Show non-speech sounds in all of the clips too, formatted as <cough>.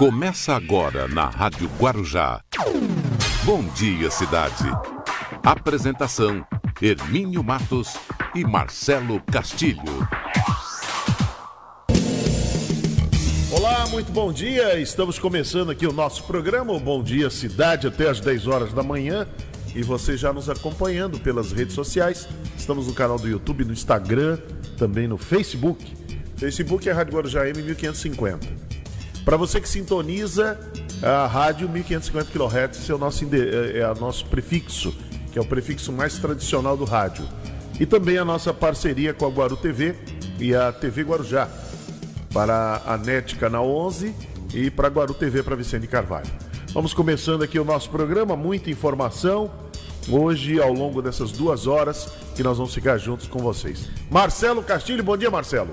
Começa agora na Rádio Guarujá. Bom dia, cidade. Apresentação: Hermínio Matos e Marcelo Castilho. Olá, muito bom dia. Estamos começando aqui o nosso programa, Bom Dia Cidade, até às 10 horas da manhã. E você já nos acompanhando pelas redes sociais. Estamos no canal do YouTube, no Instagram, também no Facebook. Facebook é Rádio Guarujá M 1550. Para você que sintoniza a rádio 1550 kHz, é o nosso, é, é o nosso prefixo, que é o prefixo mais tradicional do rádio. E também a nossa parceria com a Guaru TV e a TV Guarujá, para a NET Canal 11 e para a Guaru TV para Vicente Carvalho. Vamos começando aqui o nosso programa, muita informação. Hoje, ao longo dessas duas horas, que nós vamos ficar juntos com vocês. Marcelo Castilho, bom dia, Marcelo.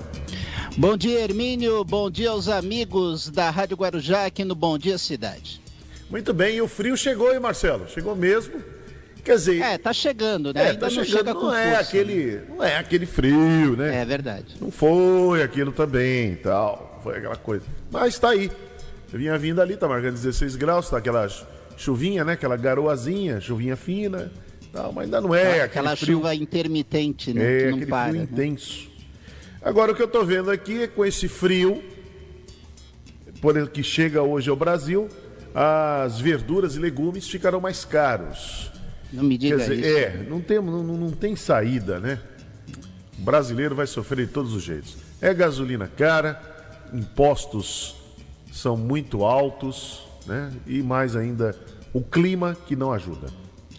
Bom dia, Hermínio. Bom dia aos amigos da Rádio Guarujá aqui no Bom Dia Cidade. Muito bem, e o frio chegou, hein, Marcelo? Chegou mesmo. Quer dizer. É, tá chegando, né? É, Ainda tá não chegando. não é força, aquele, né? não é aquele frio, né? É verdade. Não foi aquilo também, tal. Foi aquela coisa. Mas tá aí. Eu vinha vindo ali, tá marcando 16 graus, tá aquela chuvinha, né? Aquela garoazinha, chuvinha fina, tal, mas ainda não é aquela frio... chuva intermitente, né? É, que não aquele para, frio né? intenso. Agora o que eu estou vendo aqui é com esse frio, por que chega hoje ao Brasil, as verduras e legumes ficarão mais caros. Não me diga dizer, isso. É, não tem, não, não tem saída, né? O brasileiro vai sofrer de todos os jeitos. É gasolina cara, impostos são muito altos, né? E mais ainda, o clima que não ajuda.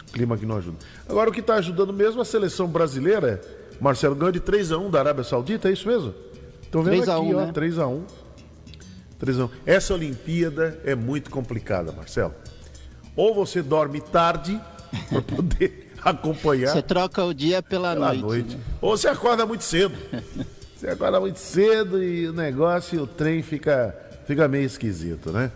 O clima que não ajuda. Agora, o que está ajudando mesmo a seleção brasileira Marcelo ganhou de 3x1 da Arábia Saudita, é isso mesmo? Tô vendo 3 a 1, aqui, ó, né? 3x1. 3x1. Essa Olimpíada é muito complicada, Marcelo. Ou você dorme tarde <laughs> para poder acompanhar Você troca o dia pela, pela noite. noite. né? Ou você acorda muito cedo. <laughs> você acorda muito cedo e o negócio, o trem fica, fica meio esquisito, né?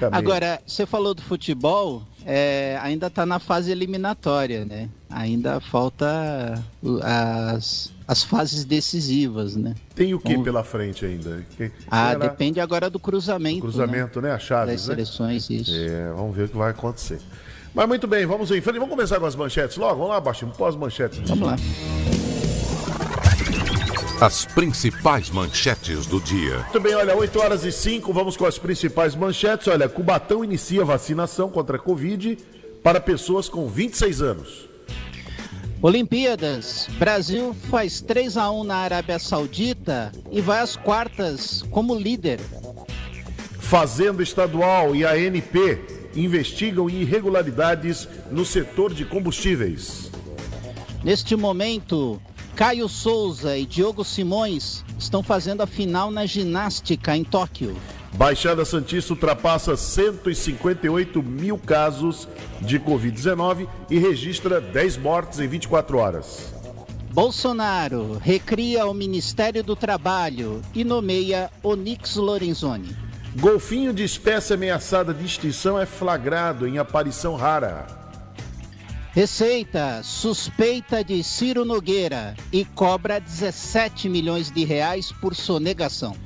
Meio- Agora, você falou do futebol, é, ainda está na fase eliminatória, né? Ainda falta as, as fases decisivas, né? Tem o que vamos- pela frente ainda? Que- Ah, será? depende agora do cruzamento. Cruzamento, né? A né? chave, Das né? seleções, isso. É, vamos ver o que vai acontecer. Mas muito bem, vamos em frente. Vamos começar com as manchetes logo? Vamos lá, Baixinho, pós-manchetes. Vamos lá. As principais manchetes do dia. Muito bem, olha, 8 horas e 5, vamos com as principais manchetes. Olha, Cubatão inicia vacinação contra a Covid para pessoas com 26 anos. Olimpíadas. Brasil faz 3 a 1 na Arábia Saudita e vai às quartas como líder. Fazenda Estadual e a ANP investigam irregularidades no setor de combustíveis. Neste momento, Caio Souza e Diogo Simões estão fazendo a final na ginástica em Tóquio. Baixada Santista ultrapassa 158 mil casos de Covid-19 e registra 10 mortes em 24 horas. Bolsonaro recria o Ministério do Trabalho e nomeia Onix Lorenzoni. Golfinho de espécie ameaçada de extinção é flagrado em aparição rara. Receita suspeita de Ciro Nogueira e cobra 17 milhões de reais por sonegação.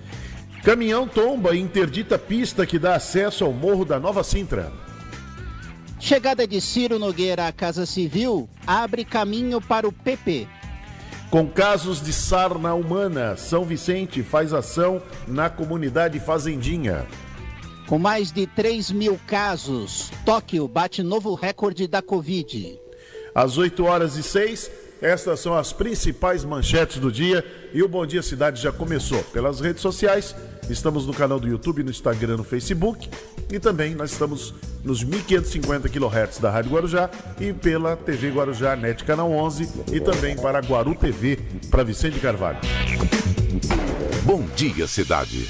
Caminhão tomba e interdita pista que dá acesso ao Morro da Nova Sintra. Chegada de Ciro Nogueira à Casa Civil abre caminho para o PP. Com casos de sarna humana, São Vicente faz ação na comunidade Fazendinha. Com mais de 3 mil casos, Tóquio bate novo recorde da Covid. Às 8 horas e 6, estas são as principais manchetes do dia e o Bom Dia Cidade já começou pelas redes sociais. Estamos no canal do YouTube, no Instagram, no Facebook e também nós estamos nos 1550 kHz da Rádio Guarujá e pela TV Guarujá NET Canal 11 e também para Guaru TV para Vicente Carvalho. Bom dia, cidade.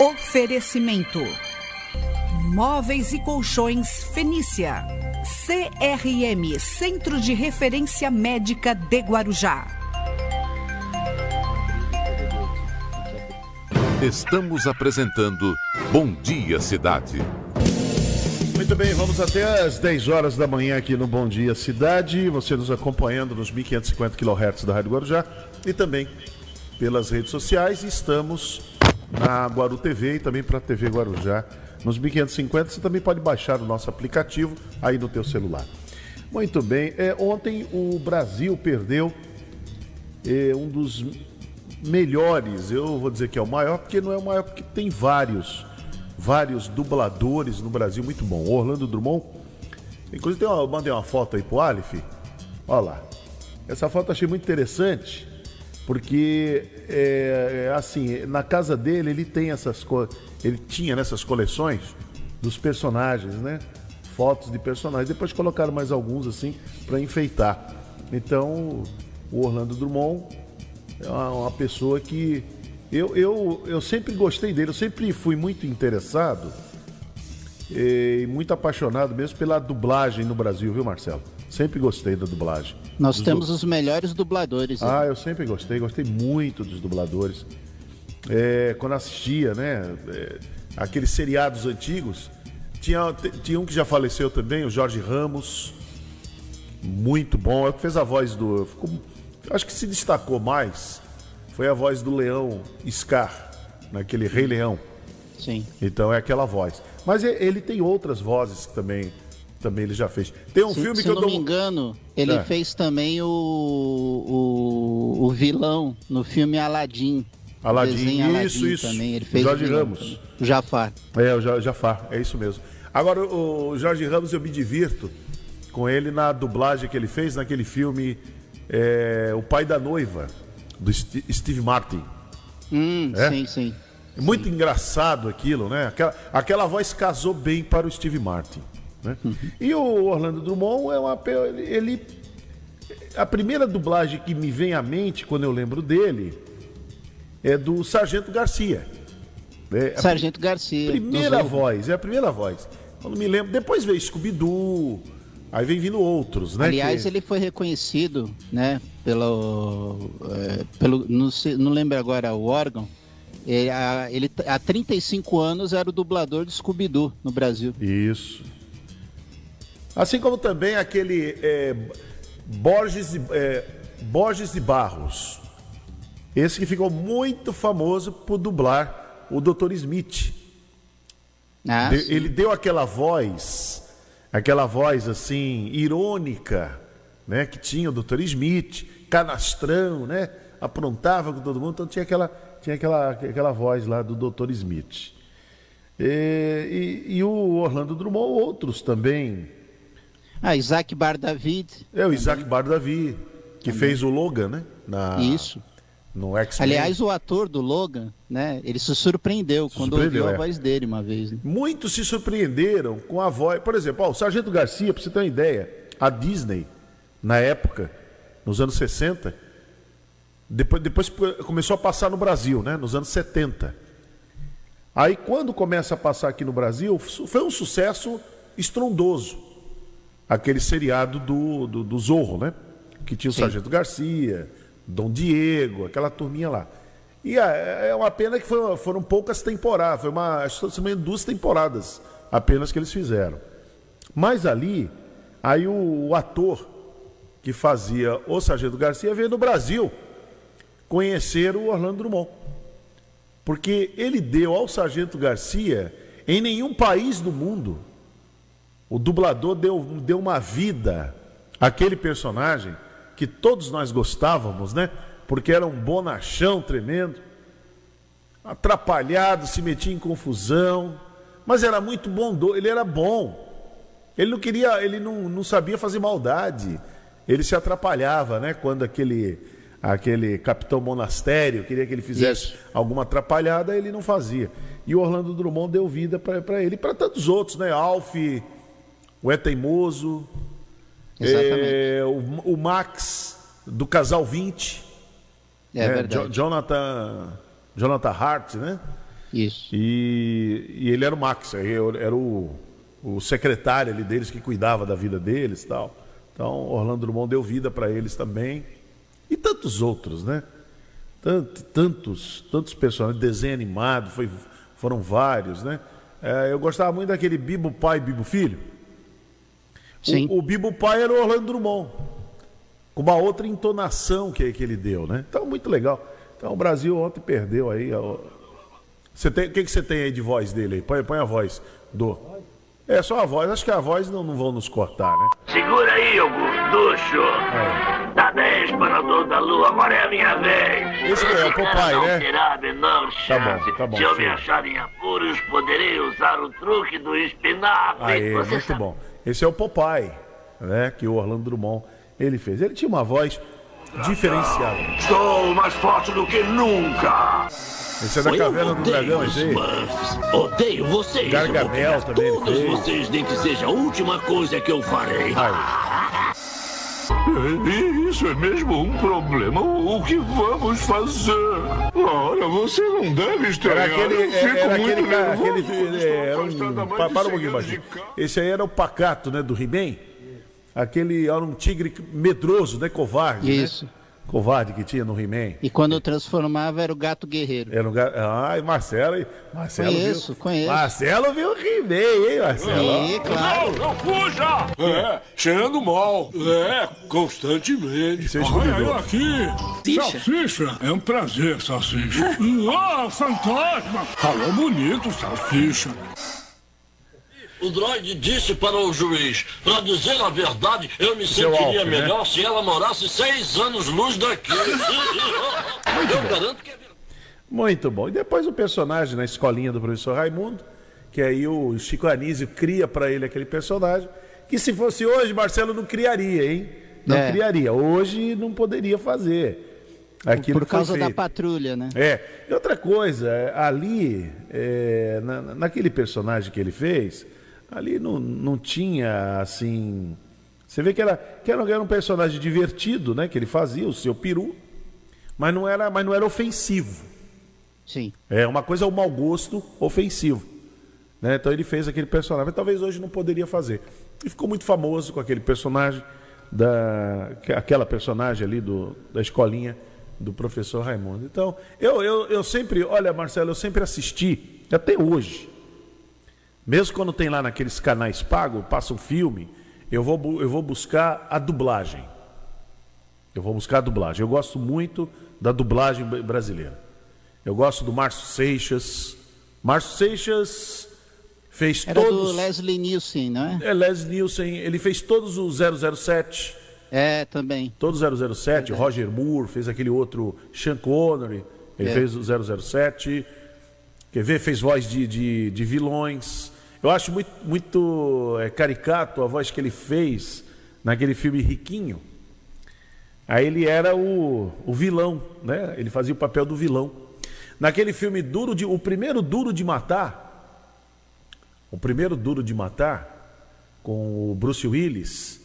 Oferecimento: Móveis e Colchões Fenícia. CRM Centro de Referência Médica de Guarujá. Estamos apresentando Bom Dia Cidade. Muito bem, vamos até às 10 horas da manhã aqui no Bom Dia Cidade. Você nos acompanhando nos 1550 kHz da Rádio Guarujá e também pelas redes sociais estamos na Guaru TV e também para a TV Guarujá. Nos 1550 você também pode baixar o nosso aplicativo aí no teu celular. Muito bem, é, ontem o Brasil perdeu é, um dos melhores, eu vou dizer que é o maior, porque não é o maior, porque tem vários, vários dubladores no Brasil muito bom. O Orlando Drummond, inclusive uma, eu mandei uma foto aí pro Alif, olha lá. Essa foto eu achei muito interessante, porque é, é assim, na casa dele ele tem essas ele tinha nessas coleções dos personagens, né? Fotos de personagens. Depois colocaram mais alguns assim para enfeitar. Então, o Orlando Drummond é uma, uma pessoa que eu, eu, eu sempre gostei dele, eu sempre fui muito interessado e muito apaixonado mesmo pela dublagem no Brasil, viu, Marcelo? Sempre gostei da dublagem. Nós dos temos du... os melhores dubladores. Ah, eu sempre gostei, gostei muito dos dubladores. É, quando assistia, né? É, aqueles seriados antigos, tinha, tinha um que já faleceu também, o Jorge Ramos. Muito bom. É que fez a voz do. Ficou Acho que se destacou mais foi a voz do leão Scar, naquele Rei Leão. Sim. Então é aquela voz. Mas ele tem outras vozes que também, também ele já fez. Tem um se, filme se que eu não dou... me engano, ele é. fez também o, o, o, vilão no filme Aladdin. Aladdin isso, isso. Também. Ele fez Jorge Ramos. O Jafar. É, o Jafar, é isso mesmo. Agora, o Jorge Ramos, eu me divirto com ele na dublagem que ele fez naquele filme é, o pai da noiva, do Steve Martin. Hum, é? Sim, sim. É muito sim. engraçado aquilo, né? Aquela, aquela voz casou bem para o Steve Martin. Né? Uhum. E o Orlando Drummond é uma. Ele. A primeira dublagem que me vem à mente quando eu lembro dele é do Sargento Garcia. É Sargento Garcia. Primeira voz, é a primeira voz. Quando me lembro. Depois veio Scooby-Doo. Aí vem vindo outros, né? Aliás, que... ele foi reconhecido, né, pelo, é, pelo não, sei, não lembro agora o órgão. Ele, a, ele, há 35 anos era o dublador do Scooby-Doo no Brasil. Isso. Assim como também aquele é, Borges, é, Borges de Barros. Esse que ficou muito famoso por dublar o Dr. Smith. Ah, de, ele deu aquela voz aquela voz assim irônica, né, que tinha o Dr. Smith, canastrão, né, aprontava com todo mundo, então tinha aquela tinha aquela aquela voz lá do Dr. Smith. E, e, e o Orlando Drummond, outros também. Ah, Isaac Bar David. É o Isaac Bar David, que também. fez o Logan, né? Na, Isso no X-Men. Aliás, o ator do Logan, né? Ele se surpreendeu se quando surpreendeu, ouviu a é. voz dele uma vez. Né? Muitos se surpreenderam com a voz. Por exemplo, ó, o Sargento Garcia, para você ter uma ideia, a Disney, na época, nos anos 60, depois, depois começou a passar no Brasil, né? Nos anos 70. Aí quando começa a passar aqui no Brasil, foi um sucesso estrondoso. Aquele seriado do, do, do Zorro, né? Que tinha o Sim. Sargento Garcia, Dom Diego, aquela turminha lá. E é, é uma pena que foram, foram poucas temporadas, foi uma, acho que duas temporadas apenas que eles fizeram. Mas ali, aí o, o ator que fazia o Sargento Garcia veio no Brasil conhecer o Orlando Drummond. Porque ele deu ao Sargento Garcia, em nenhum país do mundo, o dublador deu, deu uma vida àquele personagem que todos nós gostávamos, né? Porque era um bonachão tremendo, atrapalhado, se metia em confusão, mas era muito bom, ele era bom. Ele não queria, ele não, não sabia fazer maldade. Ele se atrapalhava, né? Quando aquele aquele capitão monastério queria que ele fizesse Isso. alguma atrapalhada, ele não fazia. E o Orlando Drummond deu vida para ele e para tantos outros, né? Alf, o É Teimoso, é, o, o, Max do Casal 20. É né? verdade. Jonathan, Jonathan Hart, né? Isso. E, e ele era o Max, era o, o secretário ali deles que cuidava da vida deles tal. Então, Orlando Drummond deu vida para eles também. E tantos outros, né? Tantos, tantos, tantos personagens, desenho animado, foi, foram vários, né? É, eu gostava muito daquele Bibo Pai, Bibo Filho. Sim. O, o Bibo Pai era o Orlando Drummond, com uma outra entonação que, que ele deu, né? Então, muito legal. Então o Brasil ontem perdeu aí. Você tem, o que, que você tem aí de voz dele aí? Põe, põe a voz do. É só a voz, acho que a voz não, não vão nos cortar, né? Segura aí, ô gorducho. É. Dá 10 para da lua, agora é a minha vez. Esse é o papai, não né? terá a menor Tá bom, tá bom, Se eu me achar em apuros, poderei usar o truque do espinafre. Aí, muito sabe- bom. Esse é o Popeye, né? Que o Orlando Drummond ele fez. Ele tinha uma voz diferenciada. Estou mais forte do que nunca. Esse é da Caverna do Dragão, esse aí. Odeio vocês. Gargamel Eu vou pegar também ele Todos fez. vocês, nem que seja a última coisa que eu farei. Aí. Isso é mesmo um problema. O que vamos fazer? Ora, você não deve Era estranhar. aquele, Eu fico era muito aquele cara, aquele, Estou era um, para um 100 pouquinho, Baixinho. Esse aí era o pacato, né, do He-Man. Aquele era um tigre medroso, né, covarde, Isso. né? Covarde que tinha no He-Man. E quando transformava era o gato guerreiro. Era um ga... Ai, Marcelo, hein? Marcelo Conheço, viu. conheço. Marcelo viu o He-Man, hein, Marcelo? E, claro. Não, não fuja! É, cheirando mal. É, constantemente. É. Olha aqui. Salsicha. É um prazer, Salsicha. <laughs> Ah, fantasma. Falou bonito, Salsicha. O droide disse para o juiz: Para dizer a verdade, eu me Seu sentiria Alf, né? melhor se ela morasse seis anos luz daqui. <laughs> eu garanto que é verdade. Muito bom. E depois o personagem na escolinha do professor Raimundo, que aí o Chico Anísio cria para ele aquele personagem, que se fosse hoje, Marcelo não criaria, hein? Não É. criaria. Hoje não poderia fazer. Aquilo Por causa da patrulha, né? É. E outra coisa, é, ali, é, na- naquele personagem que ele fez, ali não, não tinha assim. Você vê que era, que era, um personagem divertido, né? Que ele fazia, o seu peru, mas não era, mas não era ofensivo. Sim. É uma coisa é o mau gosto ofensivo. Né? Então ele fez aquele personagem, mas talvez hoje não poderia fazer. E ficou muito famoso com aquele personagem, da, que- aquela personagem ali do, da escolinha do professor Raimundo. Então, eu, eu, eu sempre, olha, Marcelo, eu sempre assisti, até hoje. Mesmo quando tem lá naqueles canais pagos, passa um filme, eu vou, eu vou buscar a dublagem. Eu vou buscar a dublagem. Eu gosto muito da dublagem br- brasileira. Eu gosto do Márcio Seixas. Márcio Seixas fez Era todos. do Leslie Nielsen, não é? É, Leslie Nielsen, ele fez todos os 007. É, também. Todos os 007. Roger Moore fez aquele outro Sean Connery. Ele É. fez o 007. Quer ver? Fez voz de, de, de vilões. Eu acho muito, muito é, caricato a voz que ele fez naquele filme Riquinho. Aí ele era o, o vilão, né? Ele fazia o papel do vilão. Naquele filme Duro de. O primeiro Duro de Matar. O primeiro Duro de Matar, com o Bruce Willis.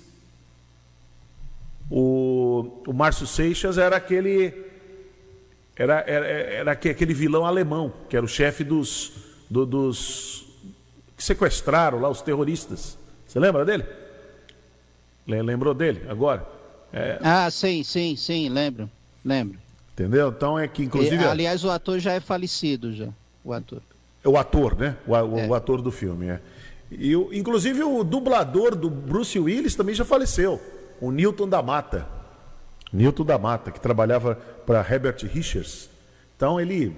O, o Márcio Seixas era aquele. Era, era, era aque- aquele vilão alemão, que era o chefe dos, do- dos. Que sequestraram lá os terroristas. Você lembra dele? Le- Lembrou dele agora? É, Ah, sim, sim, sim, lembro. Lembro. entendeu? Então é que, E, inclusive. aliás, o ator já é falecido, já. O ator. É o ator, né? O, o- É. o ator do filme, é. E o, inclusive o dublador do Bruce Willis também já faleceu. O Newton da Mata. Newton da Mata, que trabalhava para Herbert Richards. Então ele,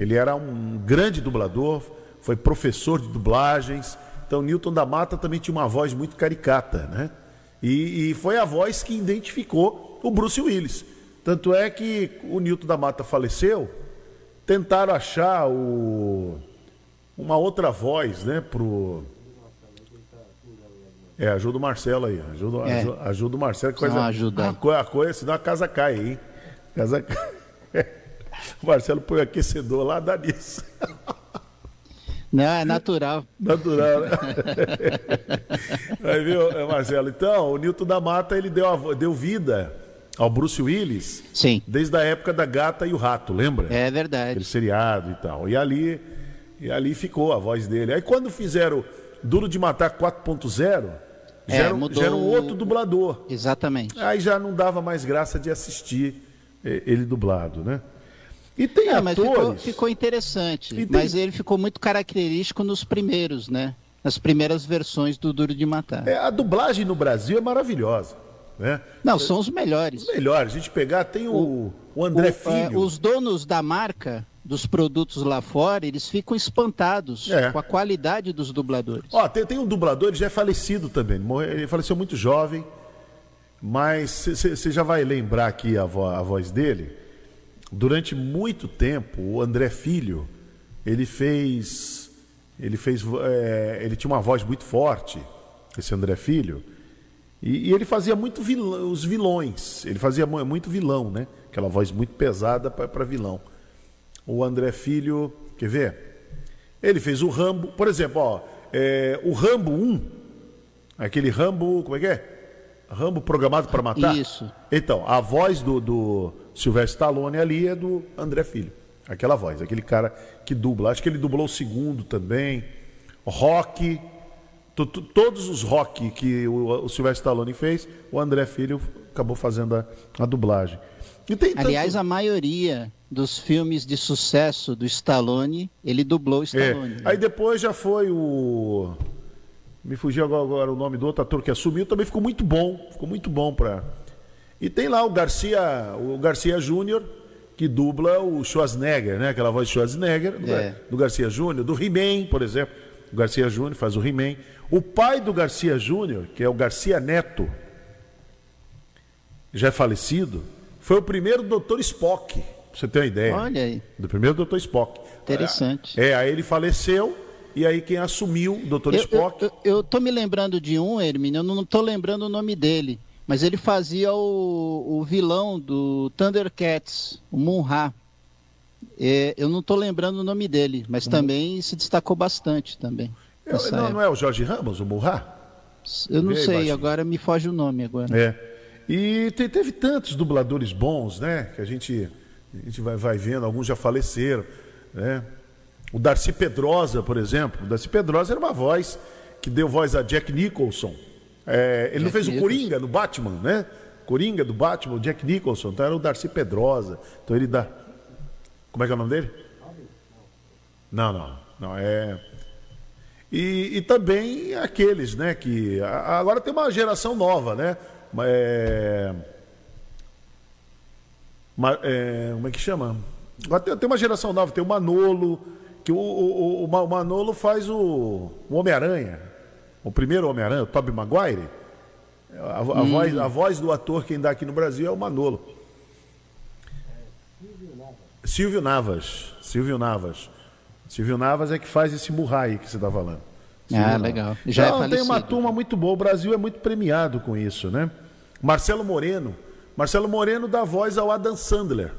ele era um grande dublador, foi professor de dublagens. Então Newton da Mata também tinha uma voz muito caricata, né? E, e foi a voz que identificou o Bruce Willis. Tanto é que o Newton da Mata faleceu, tentaram achar o, uma outra voz, né, pro é, ajuda o Marcelo aí, ajuda, É. ajuda, ajuda o Marcelo. Coisa, Não, ajuda a, a coisa, senão a casa cai, hein? Casa <laughs> cai. O Marcelo põe o aquecedor lá, dá nisso. <laughs> Não, é natural. Natural, né? <laughs> Aí, viu, Marcelo? Então, o Newton da Mata, ele deu, deu vida ao Bruce Willis Sim. desde a época da Gata e o Rato, lembra? É aquele verdade. seriado e tal. E ali, e ali ficou a voz dele. Aí quando fizeram Duro de Matar 4.0, já, É, era, mudou já era um outro dublador. Exatamente. Aí já não dava mais graça de assistir eh, ele dublado, né? E tem É, mas ficou, atores... ficou interessante. Tem- Mas ele ficou muito característico nos primeiros, né? Nas primeiras versões do Duro de Matar. É, a dublagem no Brasil é maravilhosa. Né? Não, são os melhores. Os melhores. A gente pegar, tem o, o André O- é, Filho. os donos da marca, dos produtos lá fora, eles ficam espantados É. com a qualidade dos dubladores. Ó, tem, tem um dublador, ele já é falecido também. Ele, morreu- ele faleceu muito jovem, mas você já vai lembrar aqui a, vo- a voz dele. Durante muito tempo, o André Filho, ele fez. Ele fez. é, ele tinha uma voz muito forte, esse André Filho. E, e ele fazia muito vilão, os vilões. Ele fazia mu- muito vilão, né? Aquela voz muito pesada para vilão. O André Filho, quer ver? Ele fez o Rambo, por exemplo, ó, é, o Rambo 1, aquele Rambo, como é que é? Rambo programado para matar? Isso. Então, a voz do, do Sylvester Stallone ali é do André Filho. Aquela voz, aquele cara que dubla. Acho que ele dublou o segundo também. Rock. to- to- todos os rock que o, o Sylvester Stallone fez, o André Filho acabou fazendo a, a dublagem. Tanto- Aliás, a maioria dos filmes de sucesso do Stallone, ele dublou o É, Stallone. né? Aí depois já foi o. Me fugiu agora, o nome do outro ator que assumiu, também ficou muito bom. Ficou muito bom pra. E tem lá o Garcia, o Garcia Júnior, que dubla o Schwarzenegger, né? Aquela voz de Schwarzenegger, do, É. Do Garcia Júnior, do He-Man, por exemplo. O Garcia Júnior faz o He-Man. O pai do Garcia Júnior, que é o Garcia Neto, já é falecido, foi o primeiro Dr. Spock, pra você ter uma ideia. Olha aí, Do primeiro Dr. Spock. interessante. É, aí ele faleceu e aí quem assumiu. Eu, Spock. eu, eu, eu tô me lembrando de um, Hermínio, eu não tô lembrando o nome dele, mas ele fazia o, o vilão do Thundercats, o Munra. É, eu não tô lembrando o nome dele, mas também se destacou bastante também. Eu- nessa não, não é o Jorge Ramos, o Murra? Eu não sei, baixinho. agora me foge o nome agora. É. E te- teve tantos dubladores bons, né? Que a gente, a gente vai, vai vendo, alguns já faleceram, né? O Darcy Pedrosa, por exemplo. O Darcy Pedrosa era uma voz que deu voz a Jack Nicholson. É, ele não Jack fez o. Coringa no Batman, né? Coringa do Batman, o Jack Nicholson. Então era o Darcy Pedrosa. Então ele dá. Como é que é o nome dele? Não, não. Não, é. E, e também aqueles, né, que agora tem uma geração nova, né? É, é, como é que chama? Agora tem, tem uma geração nova, tem o Manolo, que o, o- o- o Ma- o Manolo faz o, o Homem-Aranha, o primeiro Homem-Aranha, o Tobey Maguire. A, a voz, a voz do ator quem dá aqui no Brasil é o Manolo. Silvio Navas. Silvio Navas. Silvio Navas é que faz esse murrai que você está falando. Silvio Ah, Navas. legal. Já é Não, tem uma turma muito boa. O Brasil é muito premiado com isso, né? Marcelo Moreno. Marcelo Moreno dá voz ao Adam Sandler.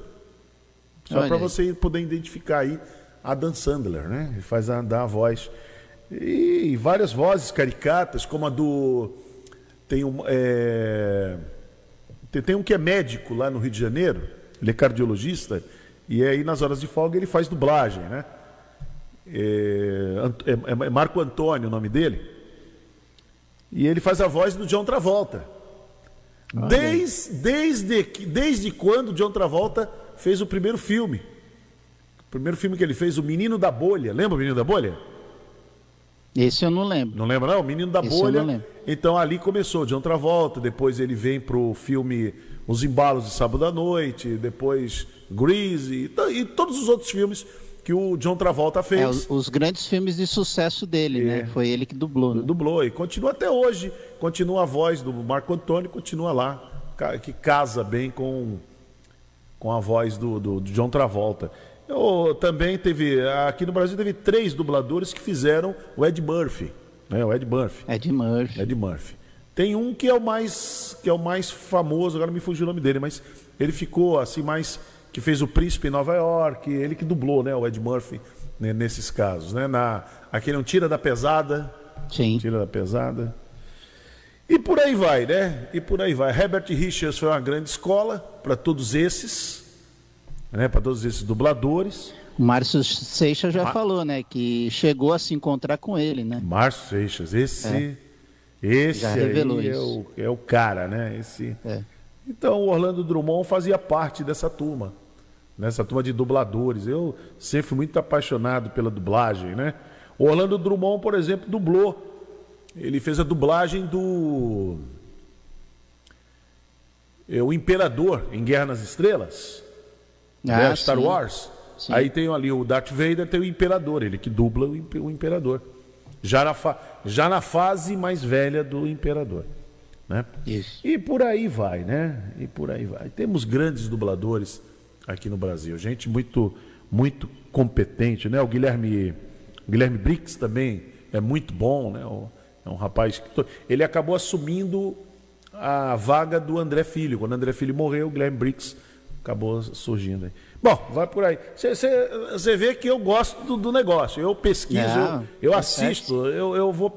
Só para você poder identificar aí Adam Sandler, né? Ele faz a, dá a voz. E várias vozes caricatas, como a do. Tem um, é, tem, tem um que é médico lá no Rio de Janeiro, ele é cardiologista, e aí nas horas de folga ele faz dublagem, né? É, Ant- é- é Marco Antônio o nome dele. E ele faz a voz do John Travolta. Desde, desde, desde quando o John Travolta fez o primeiro filme. O primeiro filme que ele fez, O Menino da Bolha. Lembra o Menino da Bolha? Esse eu não lembro. Não lembra, não? O Menino da Esse Bolha. Então ali começou o John Travolta, depois ele vem pro filme Os Embalos de Sábado à Noite, depois Grease e, e todos os outros filmes que o John Travolta fez. É, os, os grandes filmes de sucesso dele, É. né? Foi ele que dublou. Né? Dublou e continua até hoje. Continua a voz do Marco Antônio, continua lá, que casa bem com, com a voz do, do- do John Travolta. Eu, também teve, aqui no Brasil teve três dubladores que fizeram o Ed Murphy, né? O Ed Murphy. Ed Murphy. Ed Murphy. Tem um que é o mais que é o mais famoso, agora me fugiu o nome dele, mas ele ficou assim mais que fez o Príncipe em Nova York, ele que dublou, né, o Ed Murphy né, nesses casos, né, na aquele um tira da pesada, Sim. tira da pesada. E por aí vai, né? E por aí vai. Herbert Richards foi uma grande escola para todos esses, né, para todos esses dubladores. O Márcio Seixas já falou, né? Que chegou a se encontrar com ele, né? Márcio Seixas, esse, esse Já aí é o, é o cara, né? Esse. É. Então o Orlando Drummond fazia parte dessa turma, nessa turma de dubladores. Eu sempre fui muito apaixonado pela dublagem, né? O Orlando Drummond, por exemplo, dublou. Ele fez a dublagem do é, o Imperador em Guerra nas Estrelas, Ah, né? Star sim. Wars. Sim. Aí tem ali o Darth Vader, tem o Imperador, ele que dubla o, impe- o Imperador. Já na, fa- já na fase mais velha do Imperador. Né? Isso. E por aí vai, né? E por aí vai. Temos grandes dubladores aqui no Brasil, gente muito muito competente, né? O Guilherme Guilherme Brix também é muito bom, né? É um rapaz que ele acabou assumindo a vaga do André Filho. Quando o André Filho morreu, o Guilherme Brix acabou surgindo aí. Bom, vai por aí. Você vê que eu gosto do, do negócio. Eu pesquiso, Não, eu, tá assisto, eu, eu vou.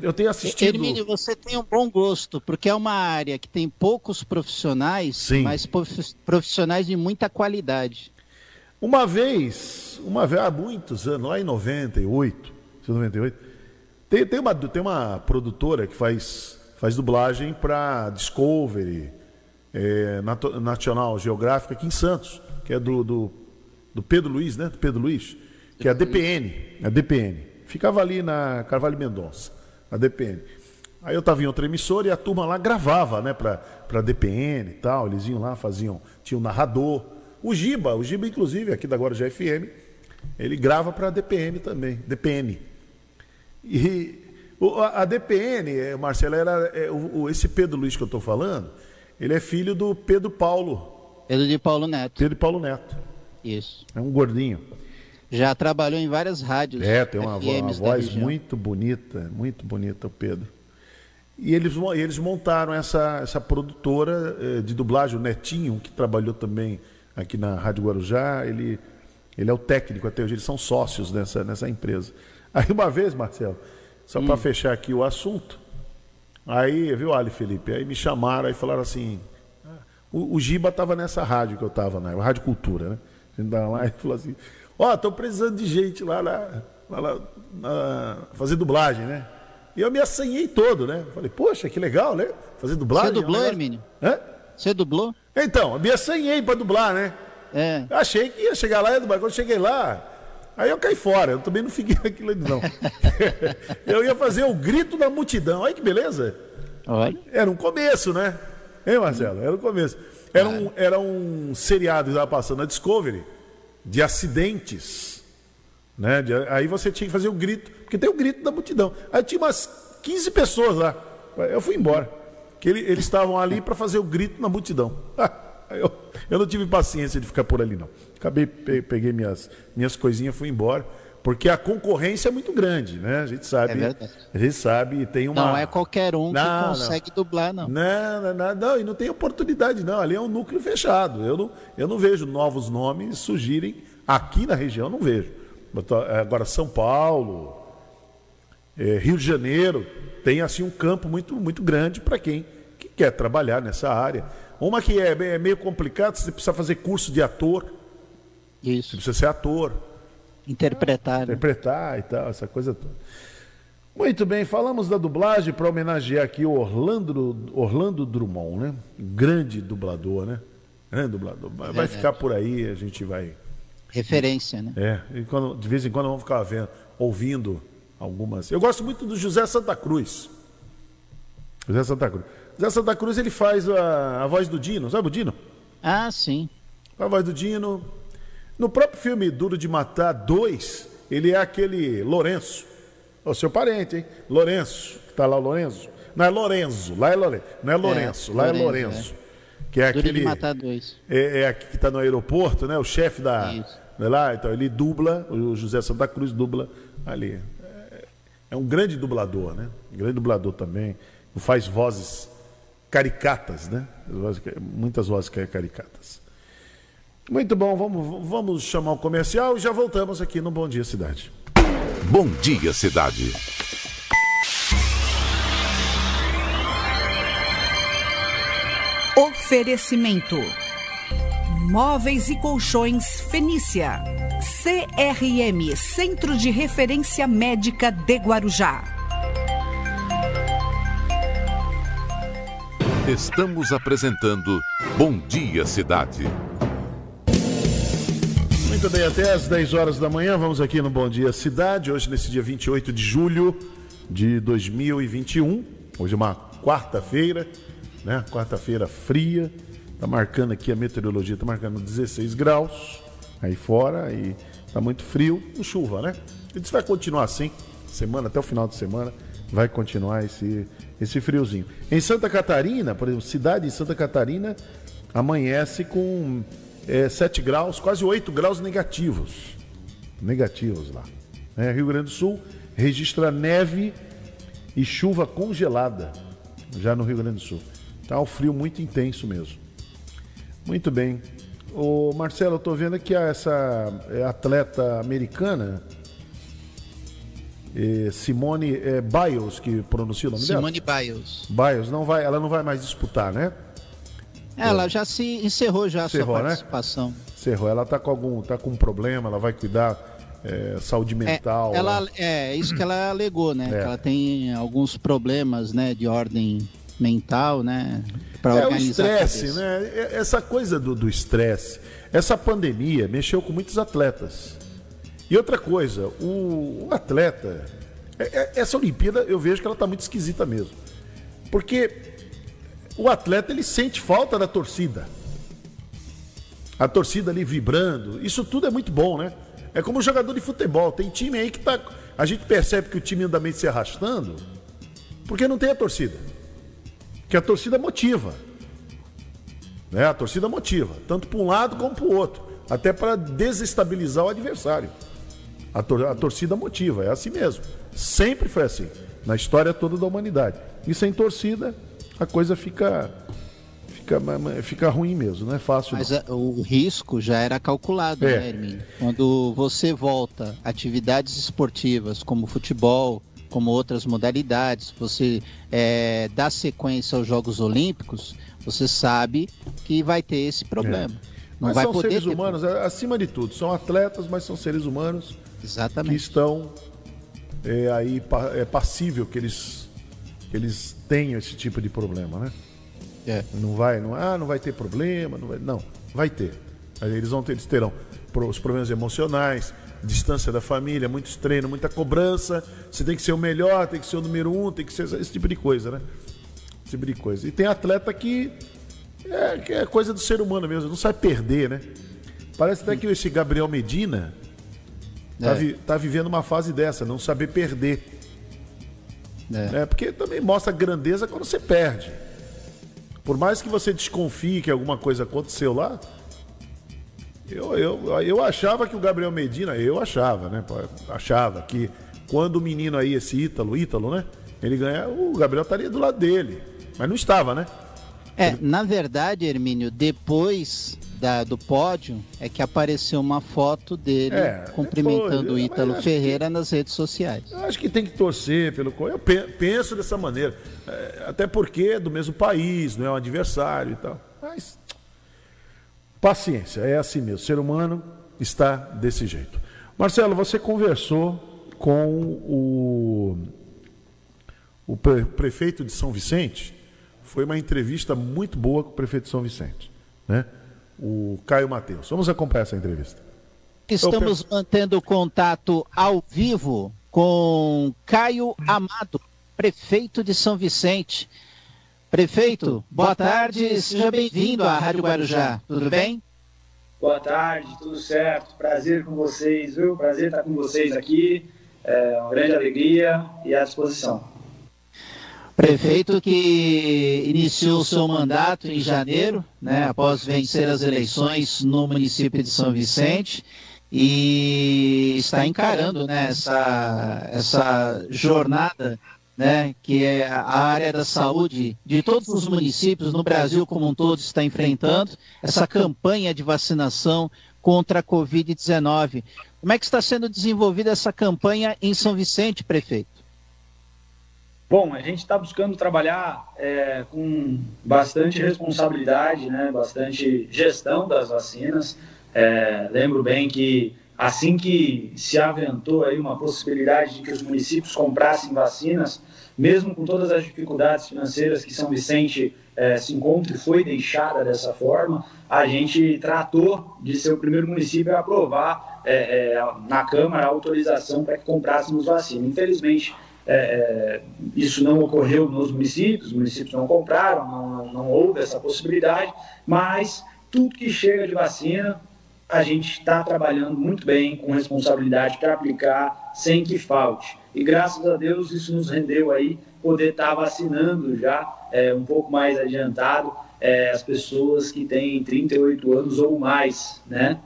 Eu tenho assistido. Hermínio, você tem um bom gosto, porque é uma área que tem poucos profissionais, Sim. mas prof- profissionais de muita qualidade. Uma vez, uma vez, há muitos anos, lá em 98, 98, tem, tem, uma, tem uma produtora que faz, faz dublagem para Discovery, é, National Geographic aqui em Santos, que é do, do, do Pedro Luiz, né? Do Pedro Luiz, que é a DPN, a DPN. Ficava ali na Carvalho Mendonça, a DPN. Aí eu estava em outra emissora e a turma lá gravava, né, pra, pra DPN e tal. Eles iam lá, faziam. Tinha um narrador. O Giba, o Giba, inclusive, aqui da Guarujá FM, ele grava pra DPN também. DPN. E a, a DPN, eh, Marcelo, era. é, o- o- esse Pedro Luiz que eu estou falando, ele é filho do Pedro Paulo. Pedro de Paulo Neto. Pedro Paulo Neto. Isso. É um gordinho. Já trabalhou em várias rádios. É, tem uma, vo- uma voz região. muito bonita, muito bonita o Pedro. E eles, eles montaram essa, essa produtora eh, de dublagem, o Netinho, que trabalhou também aqui na Rádio Guarujá. Ele, ele é o técnico até hoje, eles são sócios nessa, nessa empresa. Aí uma vez, Marcelo, só para fechar aqui o assunto, aí, viu, Ali Felipe? Aí me chamaram e falaram assim: "Ah, o, o Giba estava nessa rádio que eu estava, na Rádio Cultura, né? A gente tava lá e falou assim: Ó, tô precisando de gente lá, lá, lá, lá, na- fazer dublagem, né? E eu me assanhei todo, né? Falei, poxa, que legal, né? Fazer dublagem. Você dublou, é um negócio- Hermínio? Hã? Você dublou? Então, eu me assanhei para dublar, né? É. Achei que ia chegar lá e dublar. Quando cheguei lá, aí eu caí fora. Eu também não fiquei <laughs> naquilo ali, não. eu ia fazer o grito da multidão. Olha que beleza. Olha. Era um começo, né? Hein, Marcelo? Era um começo. Era um, era um seriado que estava passando na Discovery de acidentes. Né? De- aí você tinha que fazer o grito, porque tem o grito da multidão. Aí tinha umas 15 pessoas lá. Eu fui embora. Que ele- eles estavam ali para fazer o grito na multidão. <laughs> Eu, eu não tive paciência de ficar por ali, não. Acabei, pe- peguei minhas, minhas coisinhas e fui embora. Porque a concorrência é muito grande, né? A gente sabe. É verdade. A gente sabe, tem uma. Não é qualquer um que Não, não. consegue dublar, não. Não, não, não, não, e não tem oportunidade, não. Ali é um núcleo fechado. Eu não, eu não vejo novos nomes surgirem aqui na região, não vejo. Tô- Agora, São Paulo, eh, Rio de Janeiro, tem assim um campo muito, muito grande para quem que quer trabalhar nessa área. Uma que é, é meio complicado, você precisa fazer curso de ator, você Isso. precisa ser ator, Interpretar. né? interpretar e tal, essa coisa toda. Muito bem, falamos da dublagem para homenagear aqui o Orlando, Orlando Drummond, né? Grande dublador, né? Grande dublador. Vai vai Verdade. ficar por aí, a gente vai. Referência, né? É, e quando- de vez em quando vamos ficar vendo, ouvindo algumas. Eu gosto muito do José Santa Cruz. José Santa Cruz. José Santa Cruz ele faz a, a voz do Dino, sabe o Dino? Ah, sim. A voz do Dino. No próprio filme Duro de Matar 2, ele é aquele Lourenço. O seu parente, hein? Lourenço. Que tá lá o Lourenço. Não é Lorenzo, lá é Lourenço. Não é Lourenço, lá é Lourenço, Lourenço. Que é Duro aquele. de matar dois. É, é aqui que está no aeroporto, né? O chefe da. Isso. né, lá, então ele dubla, o José Santa Cruz dubla ali. É, é um grande dublador, né? Um grande dublador também. Faz vozes caricatas, né? Muitas vozes que é caricatas. Muito bom, vamos, vamos chamar o comercial e já voltamos aqui no Bom Dia Cidade. Bom dia, cidade. Oferecimento: Móveis e Colchões Fenícia. CRM Centro de Referência Médica de Guarujá. Estamos apresentando Bom Dia, cidade. Muito bem, até às 10 horas da manhã, vamos aqui no Bom Dia Cidade, hoje nesse dia 28 de julho de 2021. Hoje é uma quarta-feira, né? Quarta-feira fria. Tá marcando aqui a meteorologia, tá marcando 16 graus aí fora e tá muito frio, com chuva, né? Isso vai continuar assim, semana até o final de semana, vai continuar esse esse friozinho. Em Santa Catarina, por exemplo, cidade de Santa Catarina amanhece com é, 7 graus, quase 8 graus negativos. Negativos lá. É, Rio Grande do Sul registra neve e chuva congelada já no Rio Grande do Sul. Tá um frio muito intenso mesmo. Muito bem. O Marcelo, eu tô vendo que essa é, atleta americana é, Simone é, Biles, que pronuncia o nome Simone dela? Simone Biles. Biles, não vai, ela não vai mais disputar, né? Ela já se encerrou já encerrou, a sua participação. Né? Encerrou. Ela tá com algum, tá com um problema, ela vai cuidar é, saúde mental. É, ela, é isso que ela alegou, né? É. Que ela tem alguns problemas, né, de ordem mental, né? Para é o estresse, né? Essa coisa do estresse, essa pandemia mexeu com muitos atletas. E outra coisa, o, o atleta, é, é, essa Olimpíada eu vejo que ela está muito esquisita mesmo. Porque o atleta ele sente falta da torcida. A torcida ali vibrando, isso tudo é muito bom, né? É como um jogador de futebol. Tem time aí que tá. A gente percebe que o time anda meio se arrastando porque não tem a torcida. Que a torcida motiva. Né? A torcida motiva, tanto para um lado como para o outro. Até para desestabilizar o adversário. A, tor a torcida motiva, é assim mesmo. Sempre foi assim, na história toda da humanidade. E sem torcida, a coisa fica fica, fica ruim mesmo, não é fácil. Mas a, o risco já era calculado, é. né, Hermínio? Quando você volta atividades esportivas como futebol, como outras modalidades, você é, dá sequência aos Jogos Olímpicos, você sabe que vai ter esse problema. É. Não mas vai são poder seres humanos, ter... acima de tudo, são atletas, mas são seres humanos Exatamente. que estão é, aí é passível que eles, eles tenham esse tipo de problema, né? É. Não vai, não, ah, não vai ter problema, não vai, não, vai ter. Eles vão ter, eles terão os problemas emocionais, distância da família, muitos treinos, muita cobrança. Você tem que ser o melhor, tem que ser o número um, tem que ser esse tipo de coisa, né? Esse tipo de coisa. E tem atleta que é, que é coisa do ser humano mesmo, não sabe perder, né? Parece até que esse Gabriel Medina, Tá, é. vi, tá vivendo uma fase dessa, não saber perder. É. Né? Porque também mostra grandeza quando você perde. Por mais que você desconfie que alguma coisa aconteceu lá, eu, eu, eu achava que o Gabriel Medina, eu achava, né? Achava que quando o menino aí, esse Ítalo, Ítalo, né? Ele ganha, o Gabriel estaria do lado dele. Mas não estava, né? É, na verdade, Hermínio, depois da, do pódio é que apareceu uma foto dele é, cumprimentando o Ítalo Ferreira que, nas redes sociais. Acho que tem que torcer pelo. Eu penso dessa maneira. É, até porque é do mesmo país, não é um adversário e tal. Mas. Paciência, é assim mesmo. O ser humano está desse jeito. Marcelo, você conversou com o, o prefeito de São Vicente. Foi uma entrevista muito boa com o prefeito de São Vicente. Né? O Caio Mateus. Vamos acompanhar essa entrevista. Estamos mantendo contato ao vivo com Caio Amado, prefeito de São Vicente. Prefeito, boa tarde, seja bem-vindo à Rádio Guarujá. Tudo bem? Boa tarde, tudo certo. Prazer com vocês, viu? Prazer estar com vocês aqui. É uma grande alegria e à disposição. Prefeito que iniciou seu mandato em janeiro, né, após vencer as eleições no município de São Vicente e está encarando né, essa, essa jornada né, que é a área da saúde de todos os municípios no Brasil como um todo está enfrentando, essa campanha de vacinação contra a Covid-19. Como é que está sendo desenvolvida essa campanha em São Vicente, prefeito? Bom, a gente está buscando trabalhar é, com bastante responsabilidade, né, bastante gestão das vacinas. É, lembro bem que assim que se aventou aí uma possibilidade de que os municípios comprassem vacinas, mesmo com todas as dificuldades financeiras que São Vicente é, se encontra e foi deixada dessa forma, a gente tratou de ser o primeiro município a aprovar é, é, na Câmara a autorização para que comprássemos vacina. Infelizmente, é, é, isso não ocorreu nos municípios, os municípios não compraram, não, não houve essa possibilidade, mas tudo que chega de vacina, a gente está trabalhando muito bem, com responsabilidade para aplicar sem que falte. E graças a Deus isso nos rendeu aí poder estar tá vacinando já é, um pouco mais adiantado é, as pessoas que têm 38 anos ou mais, né?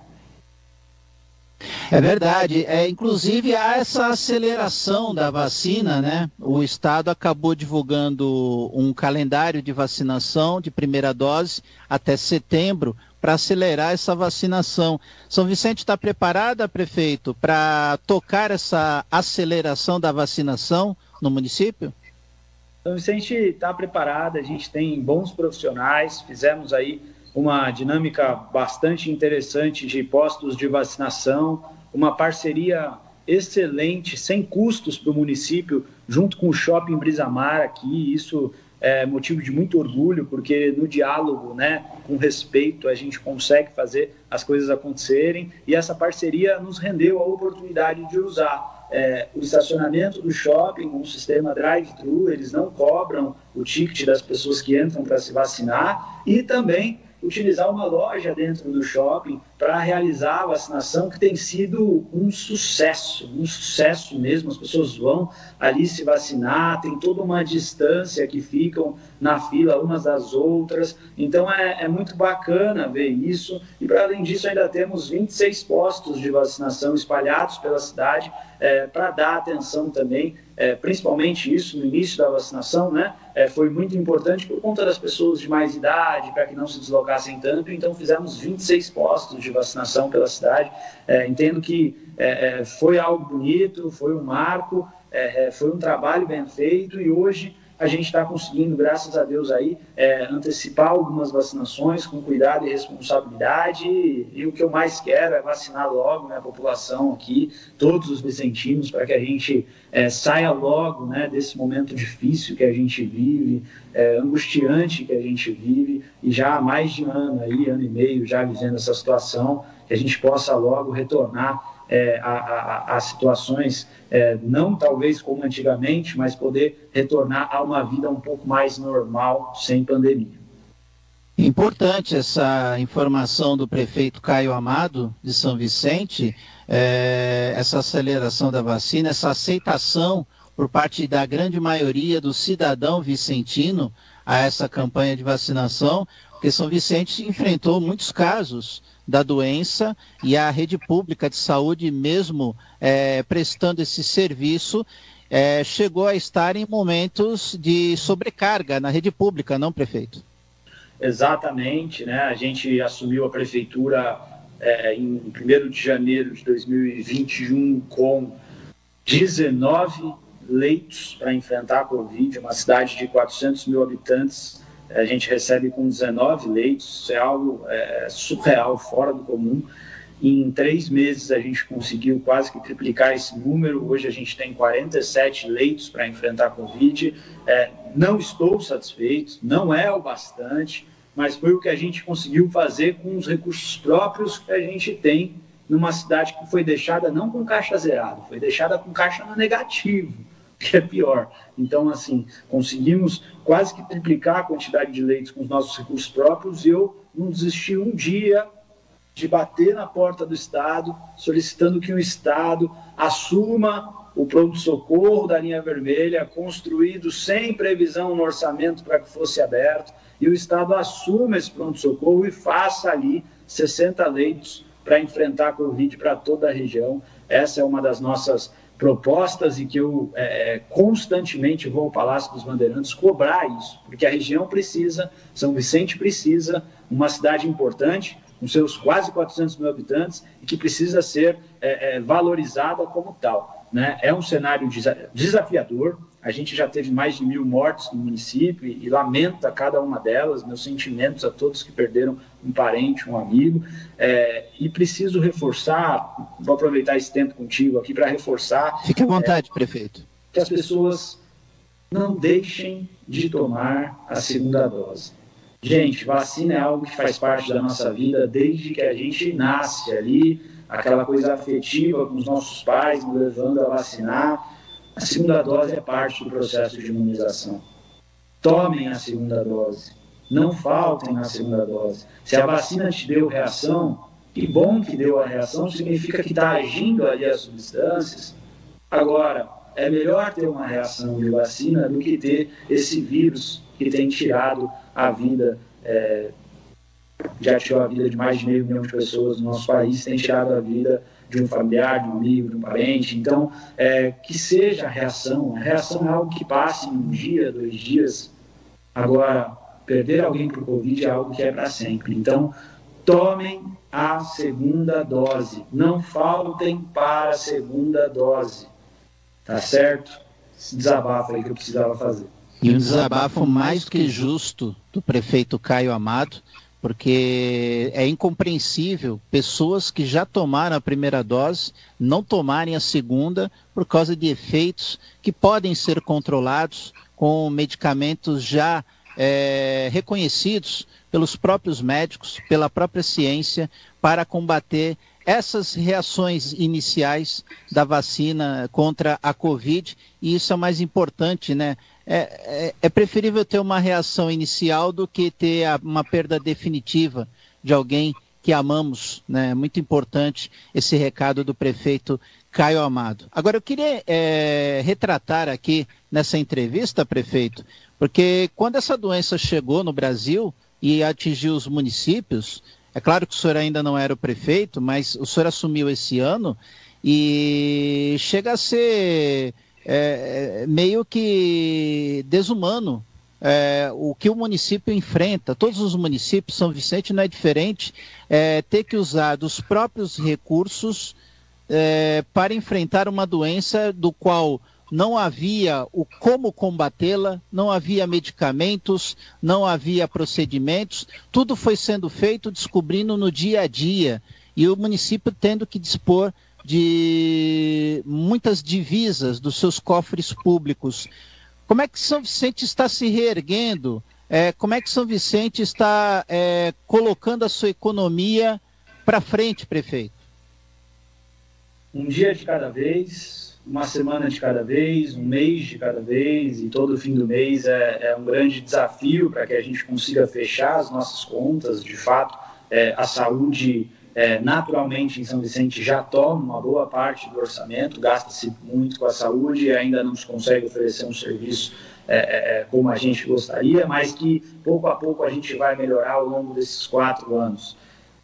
É verdade. É, inclusive, há essa aceleração da vacina, né? O Estado acabou divulgando um calendário de vacinação de primeira dose até setembro para acelerar essa vacinação. São Vicente está preparada, prefeito, para tocar essa aceleração da vacinação no município? São Vicente está preparada, a gente tem bons profissionais, fizemos aí uma dinâmica bastante interessante de postos de vacinação, uma parceria excelente, sem custos para o município, junto com o Shopping Brisamar aqui. Isso é motivo de muito orgulho, porque no diálogo, né, com respeito, a gente consegue fazer as coisas acontecerem. E essa parceria nos rendeu a oportunidade de usar é, o estacionamento do shopping, um sistema drive-thru, eles não cobram o ticket das pessoas que entram para se vacinar. E também utilizar uma loja dentro do shopping para realizar a vacinação, que tem sido um sucesso, um sucesso mesmo. As pessoas vão ali se vacinar, tem toda uma distância que ficam na fila umas das outras. Então é, é muito bacana ver isso. E para além disso, ainda temos 26 postos de vacinação espalhados pela cidade é, para dar atenção também é, principalmente isso no início da vacinação, né, é, foi muito importante por conta das pessoas de mais idade, para que não se deslocassem tanto, então fizemos 26 postos de vacinação pela cidade. É, entendo que é, é, foi algo bonito, foi um marco, é, foi um trabalho bem feito e hoje a gente está conseguindo, graças a Deus, aí, é, antecipar algumas vacinações com cuidado e responsabilidade. E, o que eu mais quero é vacinar logo né, a população aqui, todos os vicentinos, para que a gente é, saia logo né, desse momento difícil que a gente vive, é, angustiante que a gente vive, e já há mais de ano aí, ano e meio, já vivendo essa situação, que a gente possa logo retornar é, a, a, a, situações, é, não talvez como antigamente, mas poder retornar a uma vida um pouco mais normal, sem pandemia. Importante essa informação do prefeito Caio Amado, de São Vicente, é, essa aceleração da vacina, essa aceitação por parte da grande maioria do cidadão vicentino a essa campanha de vacinação, porque São Vicente enfrentou muitos casos da doença e a rede pública de saúde, mesmo é, prestando esse serviço, é, chegou a estar em momentos de sobrecarga na rede pública, não, prefeito? Exatamente, né? A gente assumiu a prefeitura é, em 1 de janeiro de 2021 com 19 leitos para enfrentar a Covid, uma cidade de 400 mil habitantes a gente recebe com 19 leitos, isso é algo é, surreal, fora do comum. Em três meses a gente conseguiu quase que triplicar esse número. Hoje a gente tem 47 leitos para enfrentar a Covid. É, não estou satisfeito, não é o bastante, mas foi o que a gente conseguiu fazer com os recursos próprios que a gente tem numa cidade que foi deixada não com caixa zerado, foi deixada com caixa no negativo que é pior. Então, assim, conseguimos quase que triplicar a quantidade de leitos com os nossos recursos próprios e eu não desisti um dia de bater na porta do Estado, solicitando que o Estado assuma o pronto-socorro da linha vermelha, construído sem previsão no orçamento para que fosse aberto, e o Estado assuma esse pronto-socorro e faça ali 60 leitos para enfrentar a Covid para toda a região. Essa é uma das nossas propostas e que eu é, é, constantemente vou ao Palácio dos Bandeirantes cobrar isso, porque a região precisa, São Vicente precisa, uma cidade importante, com seus quase 400 mil habitantes, e que precisa ser é, é, valorizada como tal. Né? É um cenário desafiador, a gente já teve mais de mil mortes no município e, e lamenta cada uma delas. Meus sentimentos a todos que perderam um parente, um amigo. É, e preciso reforçar, vou aproveitar esse tempo contigo aqui para reforçar. Fique à vontade, é, prefeito. Que as pessoas não deixem de tomar a segunda dose. Gente, vacina é algo que faz parte da nossa vida desde que a gente nasce ali, aquela coisa afetiva com os nossos pais, nos levando a vacinar A segunda dose é parte do processo de imunização. Tomem a segunda dose. Não faltem na segunda dose. Se a vacina te deu reação, que bom que deu a reação, significa que está agindo ali as substâncias. Agora, é melhor ter uma reação de vacina do que ter esse vírus que tem tirado a vida, é, já tirou a vida de mais de meio milhão de pessoas no nosso país, tem tirado a vida de um familiar, de um amigo, de um parente. Então, é, que seja a reação. A reação é algo que passe em um dia, dois dias. Agora, perder alguém o Covid é algo que é para sempre. Então, tomem a segunda dose. Não faltem para a segunda dose. Tá certo? Esse desabafo aí que eu precisava fazer. E um desabafo mais que justo do prefeito Caio Amado, porque é incompreensível pessoas que já tomaram a primeira dose não tomarem a segunda por causa de efeitos que podem ser controlados com medicamentos já é, reconhecidos pelos próprios médicos, pela própria ciência, para combater essas reações iniciais da vacina contra a Covid, e isso é o mais importante, né? É, é, é, preferível ter uma reação inicial do que ter a, uma perda definitiva de alguém que amamos, né? É muito importante esse recado do prefeito Caio Amado. Agora, eu queria é, retratar aqui nessa entrevista, prefeito, porque quando essa doença chegou no Brasil e atingiu os municípios, é claro que o senhor ainda não era o prefeito, mas o senhor assumiu esse ano e chega a ser é, é, meio que desumano é, o que o município enfrenta. Todos os municípios, São Vicente não é diferente, é, ter que usar dos próprios recursos é, para enfrentar uma doença do qual não havia o como combatê-la, não havia medicamentos, não havia procedimentos, tudo foi sendo feito descobrindo no dia a dia e o município tendo que dispor de muitas divisas dos seus cofres públicos. Como é que São Vicente está se reerguendo? É, como é que São Vicente está é, colocando a sua economia para frente, prefeito? Um dia de cada vez, uma semana de cada vez, um mês de cada vez, e todo fim do mês é, é um grande desafio para que a gente consiga fechar as nossas contas. De fato, é, a saúde, é, naturalmente, em São Vicente já toma uma boa parte do orçamento, gasta-se muito com a saúde e ainda não se consegue oferecer um serviço é, é, é, como a gente gostaria, mas que pouco a pouco a gente vai melhorar ao longo desses quatro anos.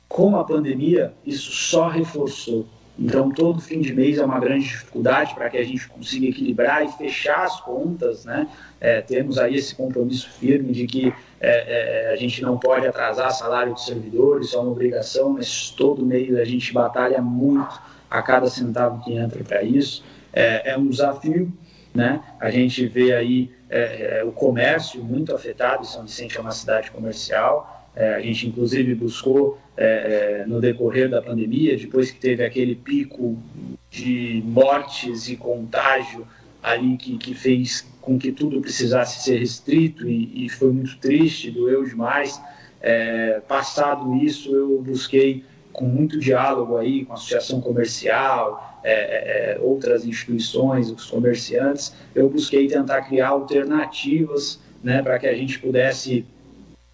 Com a pandemia, isso só reforçou então, todo fim de mês é uma grande dificuldade para que a gente consiga equilibrar e fechar as contas, né? É, temos aí esse compromisso firme de que é, é, a gente não pode atrasar salário de servidores, isso é uma obrigação, mas todo mês a gente batalha muito a cada centavo que entra para isso. É, é, um desafio, né? A gente vê aí é, é, o comércio muito afetado, São Vicente é uma cidade comercial, a gente inclusive buscou é, é, no decorrer da pandemia, depois que teve aquele pico de mortes e contágio ali que, que fez com que tudo precisasse ser restrito e, e foi muito triste, doeu demais. É, passado isso, eu busquei com muito diálogo aí com a associação comercial, é, é, é outras instituições, os comerciantes, eu busquei tentar criar alternativas né, para que a gente pudesse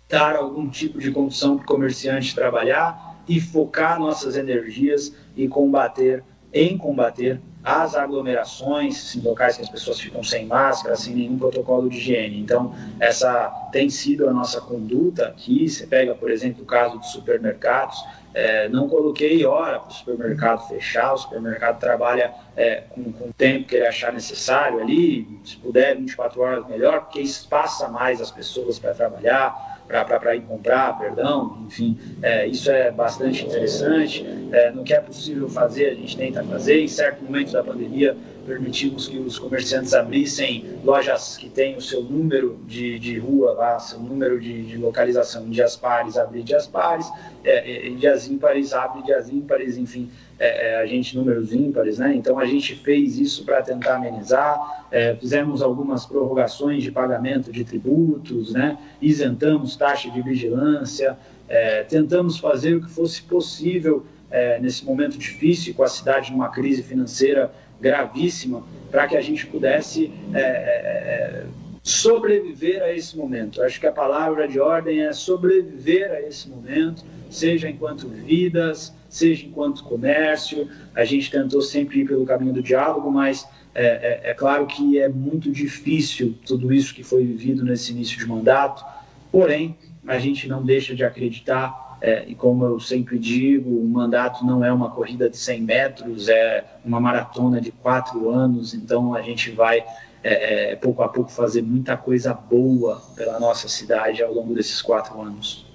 dar algum tipo de condição para o comerciante trabalhar e focar nossas energias e combater, em combater as aglomerações em locais que as pessoas ficam sem máscara, sem nenhum protocolo de higiene. Então, essa tem sido a nossa conduta aqui. Você pega, por exemplo, o caso dos supermercados. É, não coloquei hora para o supermercado fechar, o supermercado trabalha é, com, com, o tempo que ele achar necessário ali, se puder 24 horas melhor, porque espaça mais as pessoas para trabalhar para ir comprar, perdão, enfim, é, isso é bastante interessante. É, no que é possível fazer, a gente tenta fazer. Em certo momento da pandemia, permitimos que os comerciantes abrissem lojas que têm o seu número de, de rua lá, seu número de, de localização, dias pares, abrir dias pares, é, é dias ímpares, abre dias ímpares, enfim, é, é, a gente números ímpares, né? Então a gente fez isso para tentar amenizar, é, fizemos algumas prorrogações de pagamento de tributos, né? Isentamos taxa de vigilância, é, tentamos fazer o que fosse possível é, nesse momento difícil, com a cidade numa crise financeira gravíssima para que a gente pudesse é, sobreviver a esse momento. Acho que a palavra de ordem é sobreviver a esse momento, seja enquanto vidas, seja enquanto comércio. A gente tentou sempre ir pelo caminho do diálogo, mas é, é, é, claro que é muito difícil tudo isso que foi vivido nesse início de mandato, porém, a gente não deixa de acreditar é, e como eu sempre digo, o mandato não é uma corrida de 100 metros, é uma maratona de quatro anos, então a gente vai é, é, pouco a pouco fazer muita coisa boa pela nossa cidade ao longo desses quatro anos.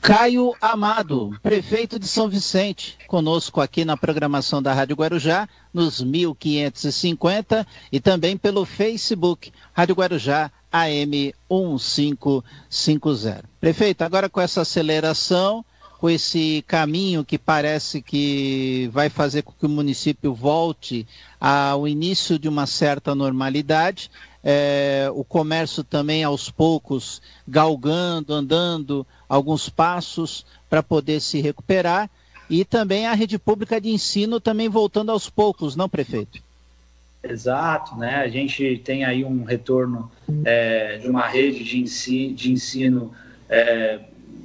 Caio Amado, prefeito de São Vicente, conosco aqui na programação da Rádio Guarujá, nos 1550 e também pelo Facebook, Rádio Guarujá AM 1550. Prefeito, agora com essa aceleração, com esse caminho que parece que vai fazer com que o município volte ao início de uma certa normalidade, é, o comércio também aos poucos galgando, andando alguns passos para poder se recuperar e também a rede pública de ensino também voltando aos poucos, não, prefeito? Exato, né? A gente tem aí um retorno é, de uma rede de ensino, de ensino é,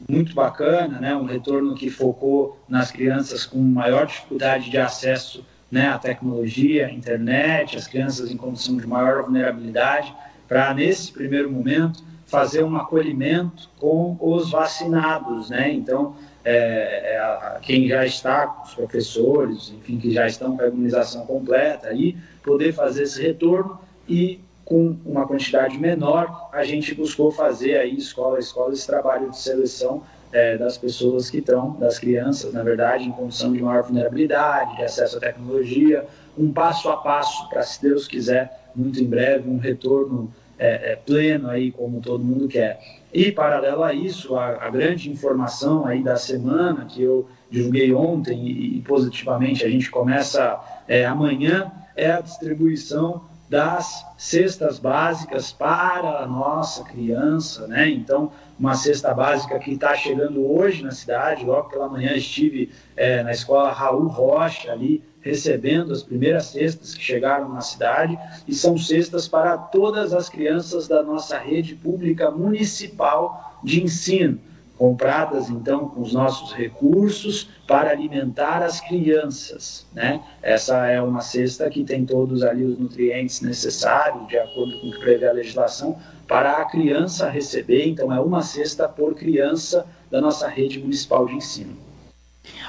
muito bacana, né? Um retorno que focou nas crianças com maior dificuldade de acesso né, à tecnologia, à internet, as crianças em condição de maior vulnerabilidade, para nesse primeiro momento fazer um acolhimento com os vacinados, né? Então é, é, quem já está, os professores, enfim, que já estão com a imunização completa, aí poder fazer esse retorno e com uma quantidade menor, a gente buscou fazer aí escola a escola esse trabalho de seleção é, das pessoas que estão, das crianças, na verdade, em condição de maior vulnerabilidade, de acesso à tecnologia, um passo a passo para, se Deus quiser, muito em breve, um retorno é, é, pleno aí, como todo mundo quer. E, paralelo a isso, a, a, grande informação aí da semana que eu divulguei ontem e, e positivamente a gente começa é, amanhã é a distribuição das cestas básicas para a nossa criança, né? Então, uma cesta básica que está chegando hoje na cidade, logo pela manhã estive é, na escola Raul Rocha ali, recebendo as primeiras cestas que chegaram na cidade e são cestas para todas as crianças da nossa rede pública municipal de ensino, compradas então com os nossos recursos para alimentar as crianças, né? Essa é uma cesta que tem todos ali os nutrientes necessários de acordo com o que prevê a legislação para a criança receber, então é uma cesta por criança da nossa rede municipal de ensino.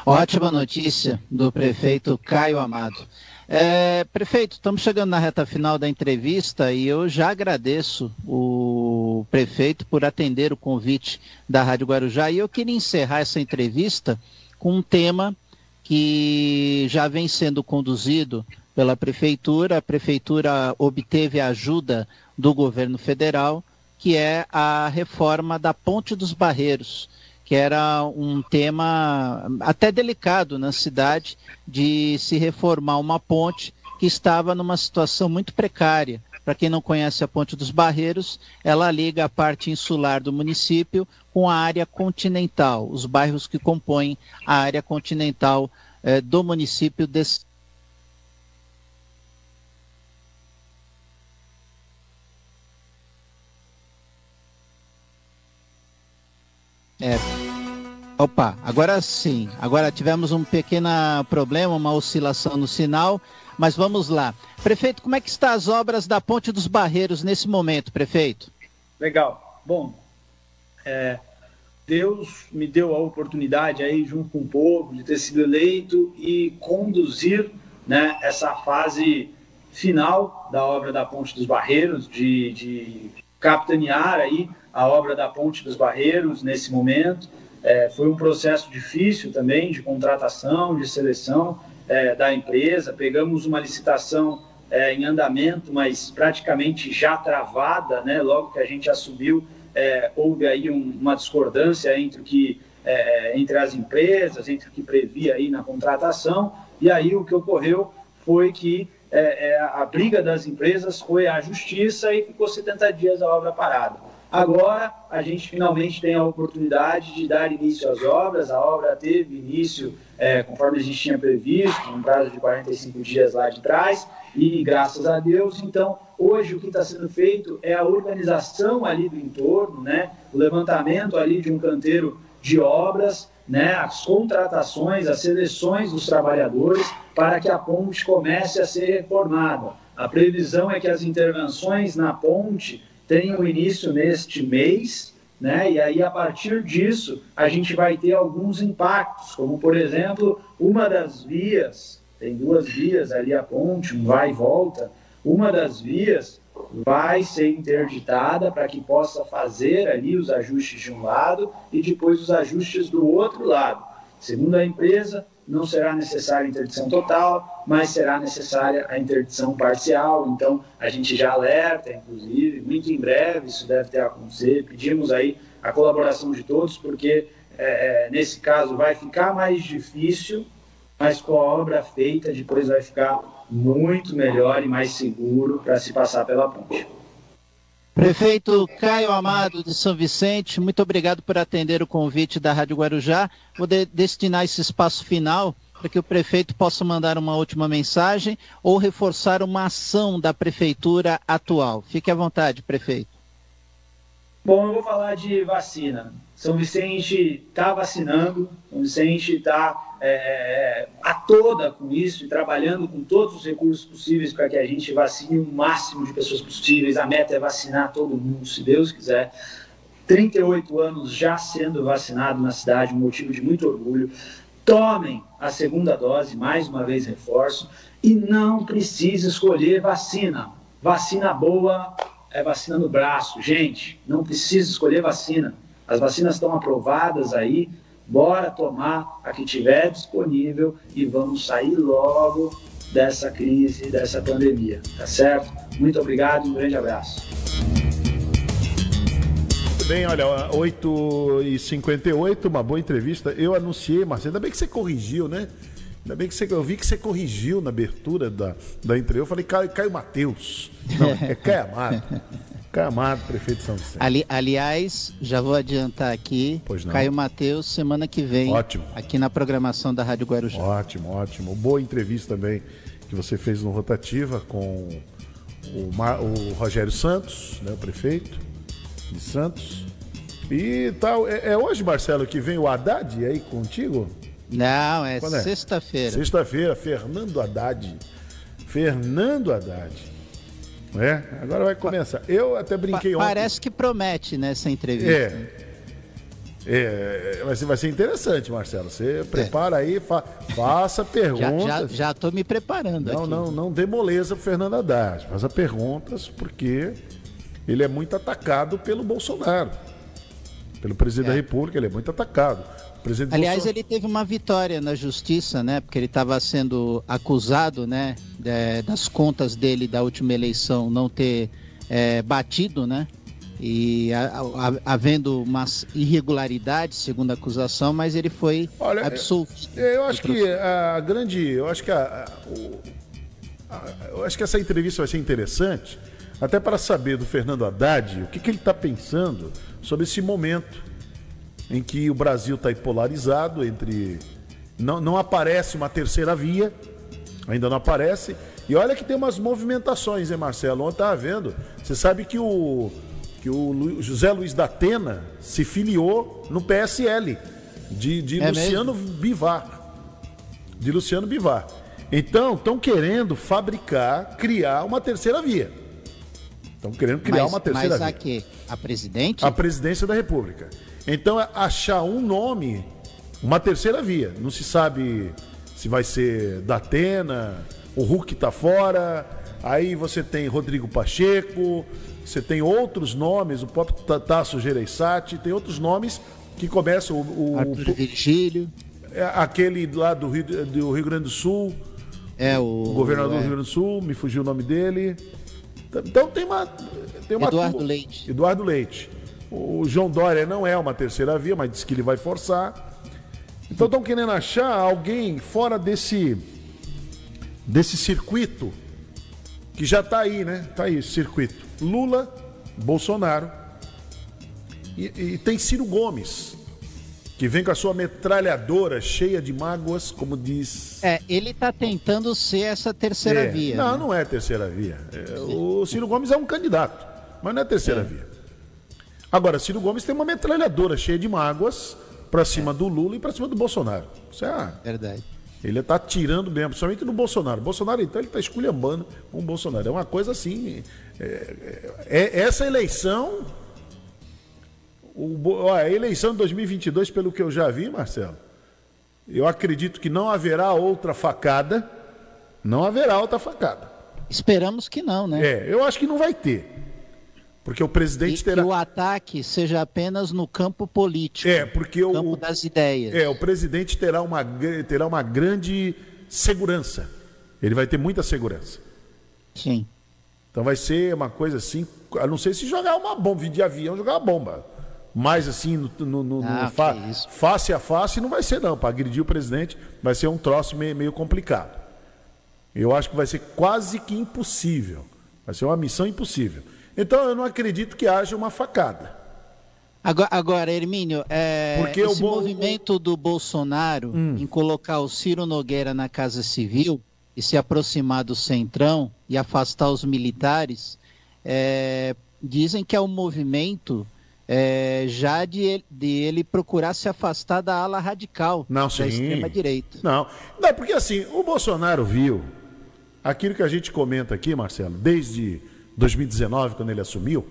Ótima notícia do prefeito Caio Amado. É, prefeito, estamos chegando na reta final da entrevista e eu já agradeço o prefeito por atender o convite da Rádio Guarujá e eu queria encerrar essa entrevista com um tema que já vem sendo conduzido pela prefeitura. A prefeitura obteve ajuda do governo federal, que é a reforma da Ponte dos Barreiros que era um tema até delicado na cidade de se reformar uma ponte que estava numa situação muito precária. Para quem não conhece a Ponte dos Barreiros, ela liga a parte insular do município com a área continental, os bairros que compõem a área continental eh, do município É. Opa, agora sim. Agora tivemos um pequeno problema, uma oscilação no sinal, mas vamos lá. Prefeito, como é que estão as obras da Ponte dos Barreiros nesse momento, prefeito? Legal. Bom, é, Deus me deu a oportunidade aí, junto com o povo, de ter sido eleito e conduzir né, essa fase final da obra da Ponte dos Barreiros, de, de capitanear aí a obra da Ponte dos Barreiros nesse momento. É, foi um processo difícil também de contratação, de seleção é, da empresa. Pegamos uma licitação é, em andamento, mas praticamente já travada, né? Logo que a gente assumiu, é, houve aí um, uma discordância entre o que é, entre as empresas, entre o que previa aí na contratação. E aí o que ocorreu foi que é, a briga das empresas foi à justiça e ficou 70 dias a obra parada. Agora a gente finalmente tem a oportunidade de dar início às obras. A obra teve início é, conforme a gente tinha previsto, um prazo de 45 dias lá de trás, e graças a Deus, então, hoje o que está sendo feito é a organização ali do entorno, né? o levantamento ali de um canteiro de obras, né? as contratações, as seleções dos trabalhadores para que a ponte comece a ser reformada. A previsão é que as intervenções na ponte tenham início neste mês, né? E aí, a partir disso, a gente vai ter alguns impactos, como, por exemplo, uma das vias, tem duas vias ali a ponte, um vai e volta, uma das vias vai ser interditada para que possa fazer ali os ajustes de um lado e depois os ajustes do outro lado. Segundo a empresa, não será necessária a interdição total, mas será necessária a interdição parcial. Então, a gente já alerta, inclusive, muito em breve isso deve ter acontecido. Pedimos aí a colaboração de todos, porque é, é, nesse caso vai ficar mais difícil, mas com a obra feita, depois vai ficar muito melhor e mais seguro para se passar pela ponte. Prefeito Caio Amado de São Vicente, muito obrigado por atender o convite da Rádio Guarujá. Vou de destinar esse espaço final para que o prefeito possa mandar uma última mensagem ou reforçar uma ação da prefeitura atual. Fique à vontade, prefeito. Bom, eu vou falar de vacina. São Vicente está vacinando, São Vicente está é, é, a toda com isso e trabalhando com todos os recursos possíveis para que a gente vacine o máximo de pessoas possíveis. A meta é vacinar todo mundo, se Deus quiser. 38 anos já sendo vacinado na cidade, um motivo de muito orgulho. Tomem a segunda dose, mais uma vez reforço, e não precisa escolher vacina. Vacina boa é vacina no braço. Gente, não precisa escolher vacina. As vacinas estão aprovadas aí, bora tomar a que tiver disponível e vamos sair logo dessa crise, dessa pandemia, tá certo? Muito obrigado e um grande abraço. Bem, olha, 8h58, uma boa entrevista. Eu anunciei, Marcelo, ainda bem que você corrigiu, né? Ainda bem que você, eu vi que você corrigiu na abertura da, da entrevista. Eu falei Caio, Caio Mateus. Não, é Caio Amado. Camado, prefeito de São Vicente. Ali, aliás, já vou adiantar aqui. Pois não. Caio Mateus, semana que vem. Ótimo. Aqui na programação da Rádio Guarujá. Ótimo, ótimo. Boa entrevista também que você fez no Rotativa com o, Mar, o Rogério Santos, né, o prefeito de Santos. E tal. É, é hoje, Marcelo, que vem o Haddad aí contigo? Não, é, é? sexta-feira. Sexta-feira, Fernando Haddad. Fernando Haddad. É, agora vai começar. Eu até brinquei ontem. Parece que promete nessa entrevista. É. É, vai, ser, vai ser interessante, Marcelo. Você prepara aí, fa, faça perguntas. Já, já me preparando. Não, aqui. não, não dê moleza pro Fernando Haddad. Faça perguntas, porque ele é muito atacado pelo Bolsonaro. Pelo presidente é. da República, ele é muito atacado. Aliás, Bolsonaro... ele teve uma vitória na justiça, né? Porque ele estava sendo acusado, né? De, das contas dele da última eleição não ter é, batido, né? E a, a, havendo umas irregularidades, segundo a acusação, mas ele foi Olha, absolvido. Eu acho que a grande. Eu acho que a, a, eu acho que essa entrevista vai ser interessante, até para saber do Fernando Haddad o que, que ele está pensando sobre esse momento em que o Brasil está polarizado entre. Não, não aparece uma terceira via, ainda não aparece. E olha que tem umas movimentações, hein, Marcelo? Ontem estava vendo. Você sabe que o, que o José Luiz da Atena se filiou no PSL, de, de é Luciano mesmo? Bivar. De Luciano Bivar. Então, estão querendo fabricar, criar uma terceira via. Estão querendo criar mas, uma terceira mas via. Mas a? A presidente? A presidência da República. Então, é achar um nome, uma terceira via. Não se sabe se vai ser da Atena, o Hulk está fora. Aí você tem Rodrigo Pacheco, você tem outros nomes, o próprio Tasso Gereissati, tem outros nomes que começam o, o Arthur Virgílio. É aquele lá do Rio, do Rio Grande do Sul. É o, o governador é. do Rio Grande do Sul, me fugiu o nome dele. Então tem uma, tem uma Eduardo Leite. Eduardo Leite. O João Dória não é uma terceira via, mas diz que ele vai forçar. Então estão querendo achar alguém fora desse desse circuito que já está aí, né? Está aí, circuito. Lula, Bolsonaro E, e tem Ciro Gomes, que vem com a sua metralhadora cheia de mágoas, como diz. É, ele tá tentando ser essa terceira É, via. Não, né? não é terceira via. É, o Ciro Gomes é um candidato, mas não é terceira via. Agora, Ciro Gomes tem uma metralhadora cheia de mágoas pra cima do Lula e pra cima do Bolsonaro. Isso é a- Verdade. Ele tá tirando mesmo, principalmente do Bolsonaro. Bolsonaro, então, ele tá esculhambando com o Bolsonaro. É uma coisa assim. é- é- é- essa eleição. O, ó, a eleição de 2022, pelo que eu já vi, Marcelo, eu acredito que não haverá outra facada. Não haverá outra facada. Esperamos que não, né? É, eu acho que não vai ter. Porque o E presidente que terá. o ataque seja apenas no campo político, É, porque no campo o, das ideias. É, o presidente terá uma, terá uma grande segurança. Ele vai ter muita segurança. Sim. Então vai ser uma coisa assim, a não sei se jogar uma bomba, vir de avião, jogar uma bomba. Mas assim, no, no- no- no Ah, fa- que isso. face a face não vai ser não. Para agredir o presidente vai ser um troço meio, meio complicado. Eu acho que vai ser quase que impossível. Vai ser uma missão impossível. Então eu não acredito que haja uma facada. Agora, agora Hermínio, é, Porque o esse movimento do Bolsonaro Hum. em colocar o Ciro Nogueira na Casa Civil e se aproximar do Centrão e afastar os militares, é, dizem que é um movimento é, já de ele, de ele procurar se afastar da ala radical Não, da extrema-direita. Não, não, porque assim, o Bolsonaro viu aquilo que a gente comenta aqui, Marcelo, desde 2019, quando ele assumiu,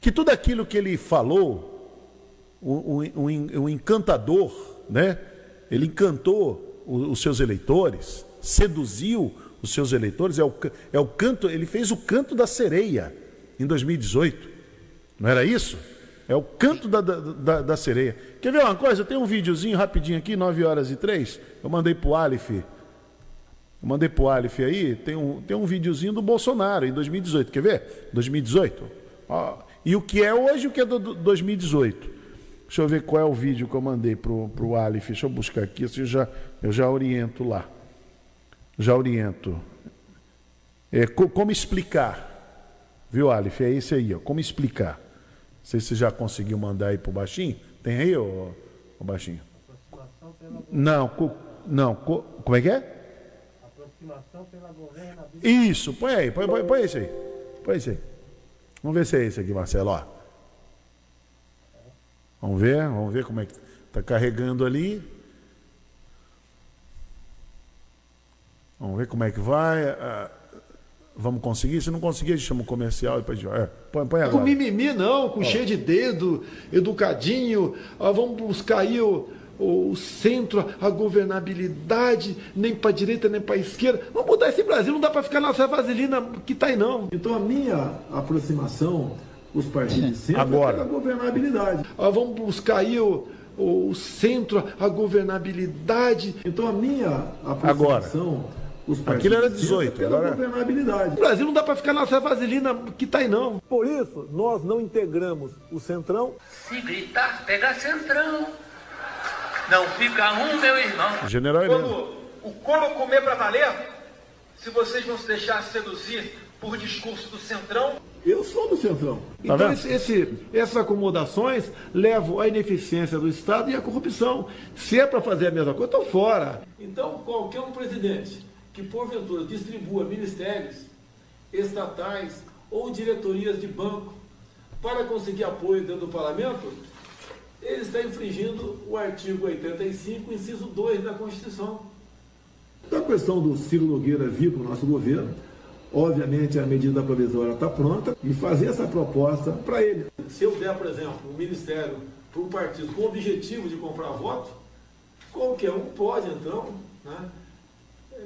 que tudo aquilo que ele falou, o, o- o en- o encantador, né? Ele encantou os seus eleitores, seduziu os seus eleitores, é o, é o canto, ele fez o canto da sereia em 2018. Não era isso? É o canto da, da, da- sereia. Quer ver uma coisa? Tem um videozinho rapidinho aqui, 9 horas e 3. Eu mandei pro Alif. Eu mandei pro Alif aí. Tem um, tem um videozinho do Bolsonaro em 2018. Quer ver? 2018. Ó, e o que é hoje e o que é do, do 2018. Deixa eu ver qual é o vídeo que eu mandei pro, pro Alif. Deixa eu buscar aqui, assim eu já, eu já oriento lá. Já oriento. É, co- como explicar? Viu, Alif? É esse aí, ó. Como explicar? Não sei se você já conseguiu mandar aí pro Baixinho. Tem aí, ô, ô Baixinho? Não, co- não. co- como é que é? Isso, põe aí, põe, põe, põe esse aí. Põe esse aí. Vamos ver se é esse aqui, Marcelo, ó. Vamos ver, vamos ver como é que tá carregando ali. Vamos ver como é que vai. ah, vamos conseguir? Se não conseguir, a gente chama o comercial e depois a gente vai. É, põe, põe Com agora. mimimi não, com cheio de dedo, educadinho. Ah, vamos buscar aí o, o centro, a governabilidade, nem para direita nem para esquerda. Vamos mudar esse Brasil, não dá para ficar nessa vaselina que tá aí não. Então a minha aproximação, os partidos de centro, Agora. é pela governabilidade. Ah, vamos buscar aí o, o centro, a governabilidade. Então a minha aproximação... Os Aquilo era partidos de centro, 18, é pela agora- governabilidade. O Brasil não dá para ficar nessa vaselina que tá aí não. Por isso, nós não integramos o Centrão Se gritar, pega centrão. Não fica um, meu irmão. General Heleno. Quando o como comer para valer, se vocês vão se deixar seduzir por discurso do centrão, Eu sou do Centrão. então, vendo? esse- esse- essas acomodações levam à ineficiência do Estado e à corrupção. Se é para fazer a mesma coisa, estou fora. Então, qualquer um presidente que, porventura, distribua ministérios estatais ou diretorias de banco para conseguir apoio dentro do parlamento, ele está infringindo o artigo 85, inciso 2 da Constituição. A questão do Ciro Nogueira vir para o nosso governo, obviamente a medida provisória está pronta e fazer essa proposta para ele. Se eu der, por exemplo, um ministério para um partido com o objetivo de comprar voto, qualquer um pode, então, né,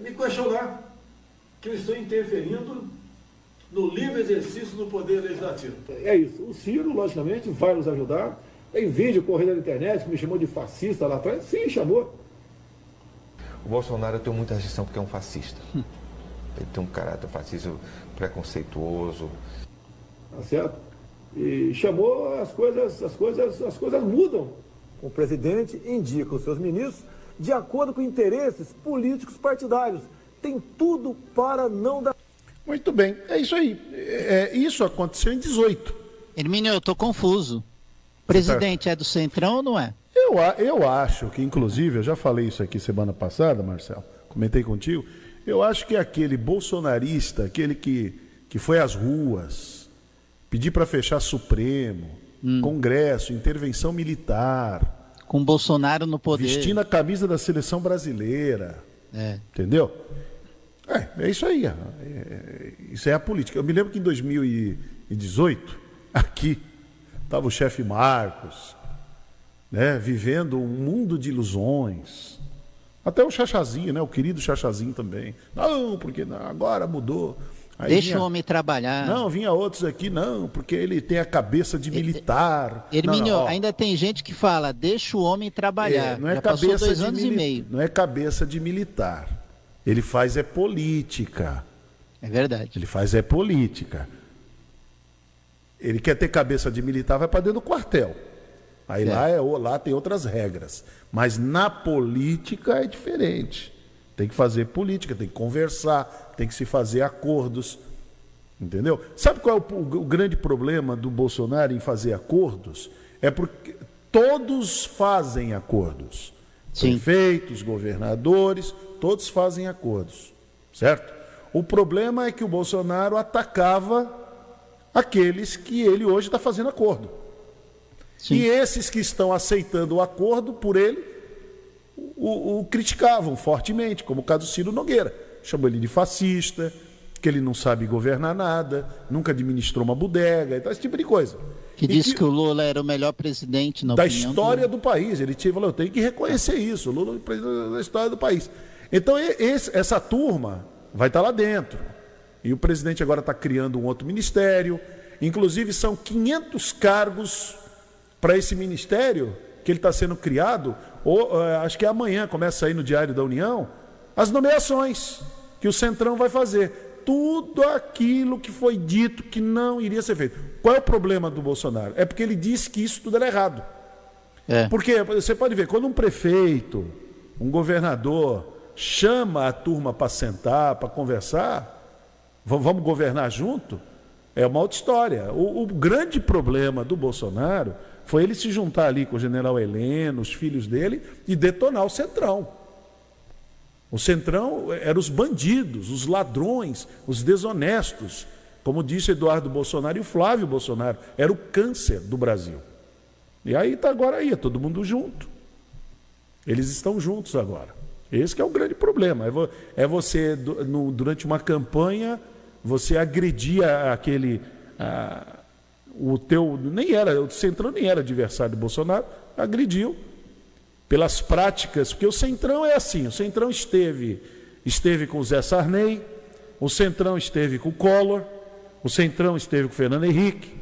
me questionar que eu estou interferindo no livre exercício do poder legislativo. É isso. O Ciro, logicamente, vai nos ajudar. Tem vídeo correndo na internet que me chamou de fascista lá atrás. Sim, chamou. O Bolsonaro eu tenho muita rejeição porque é um fascista. <laughs> Ele tem um caráter fascista preconceituoso. Tá certo? E chamou as coisas, as coisas, as coisas mudam. O presidente indica os seus ministros de acordo com interesses políticos partidários. Tem tudo para não dar. Muito bem, é isso aí. É, isso aconteceu em 18. Hermínio, eu tô confuso. Presidente é do Centrão ou não é? Eu, eu acho que, inclusive, eu já falei isso aqui semana passada, Marcelo, comentei contigo. Eu acho que aquele bolsonarista, aquele que, que foi às ruas, pedir para fechar Supremo, Congresso, intervenção militar, Com Bolsonaro no poder. vestindo a camisa da seleção brasileira, É. entendeu? É, é isso aí. É- é- isso é a política. Eu me lembro que em 2018, aqui, estava o chefe Marcos, né, vivendo um mundo de ilusões. Até o Chachazinho, né, o querido Chachazinho também. Não, porque não, agora mudou. Aí Deixa vinha- o homem trabalhar. Não, vinha outros aqui, não, porque ele tem a cabeça de militar. Hermínio, ainda tem gente que fala, deixa o homem trabalhar. É, não é Já passou cabeça dois de anos mili- e meio. Não é cabeça de militar. Ele faz é política. É verdade. Ele faz é política. Ele quer ter cabeça de militar, vai para dentro do quartel. Aí É. lá, é, lá tem outras regras. Mas na política é diferente. Tem que fazer política, tem que conversar, tem que se fazer acordos. Entendeu? Sabe qual é o, o grande problema do Bolsonaro em fazer acordos? É porque todos fazem acordos. Prefeitos, governadores, todos fazem acordos. Certo? O problema é que o Bolsonaro atacava aqueles que ele hoje está fazendo acordo. E esses que estão aceitando o acordo por ele o, o criticavam fortemente, como o caso do Ciro Nogueira. Chamou ele de fascista, que ele não sabe governar nada, nunca administrou uma bodega, então esse tipo de coisa. Que disse que... o Lula era o melhor presidente na da história do... do país. Ele tinha falou, eu tenho que reconhecer isso. O Lula é o presidente da história do país. Então, e- esse- essa turma vai estar lá dentro. E o presidente agora está criando um outro ministério. Inclusive, são 500 cargos para esse ministério que ele está sendo criado. Ou, eh, acho que é amanhã, começa aí no Diário da União, as nomeações que o Centrão vai fazer. Tudo aquilo que foi dito que não iria ser feito. Qual é o problema do Bolsonaro? É porque ele disse que isso tudo era errado. É. Porque você pode ver, quando um prefeito, um governador chama a turma para sentar, para conversar, "Va- vamos governar junto, é uma outra história. O, o grande problema do Bolsonaro foi ele se juntar ali com o general Heleno, os filhos dele, e detonar o Centrão. O Centrão eram os bandidos, os ladrões, os desonestos. Como disse Eduardo Bolsonaro e o Flávio Bolsonaro, era o câncer do Brasil. E aí está agora aí, é todo mundo junto. Eles estão juntos agora. Esse é o grande problema. É, é você, durante uma campanha, você agredir a- aquele. o teu. Nem era, o Centrão nem era adversário do Bolsonaro, agrediu pelas práticas, porque o Centrão é assim, o Centrão esteve, esteve com o Zé Sarney, o Centrão esteve com o Collor, o Centrão esteve com o Fernando Henrique,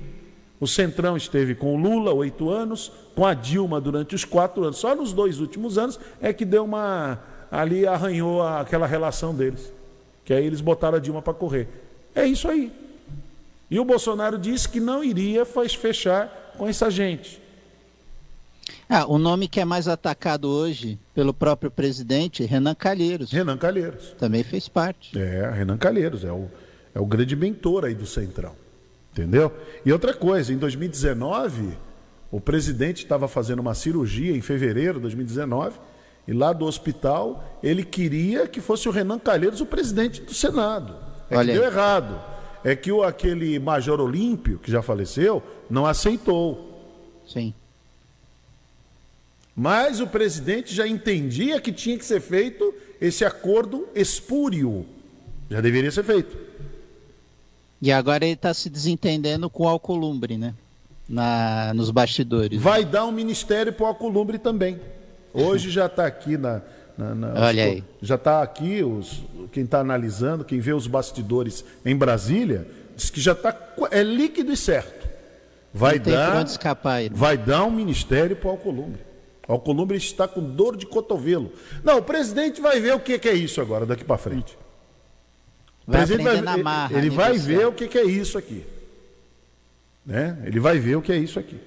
o Centrão esteve com o Lula, oito anos, com a Dilma durante os quatro anos. Só nos dois últimos anos é que deu uma. ali arranhou aquela relação deles. Que aí eles botaram a Dilma para correr. É isso aí. E o Bolsonaro disse que não iria fechar com essa gente. Ah, o nome que é mais atacado hoje pelo próprio presidente, Renan Calheiros. Renan Calheiros. Também fez parte. É, Renan Calheiros, é o, é o grande mentor aí do Centrão. Entendeu? E outra coisa, em 2019, o presidente estava fazendo uma cirurgia em fevereiro de 2019, e lá do hospital ele queria que fosse o Renan Calheiros o presidente do Senado. É Olha que deu aí. errado. É que o, aquele Major Olímpio, que já faleceu, não aceitou. Sim. Mas o presidente já entendia que tinha que ser feito esse acordo espúrio. Já deveria ser feito. E agora ele está se desentendendo com o Alcolumbre, né? Na, nos bastidores. Vai dar um ministério para o Alcolumbre também. Hoje já está aqui na. Na- na- Olha os- aí. Já está aqui, os, quem está analisando, quem vê os bastidores em Brasília, diz que já está. É líquido e certo. Vai Não dar. escapar ele. Vai dar um ministério para o Alcolumbre. O Alcolumbre está com dor de cotovelo. Não, o presidente vai ver o que, que é isso agora, daqui para frente. O Vai presidente aprender na marra, ele né, vai ver o que, que é isso aqui. Né? Ele vai ver o que é isso aqui.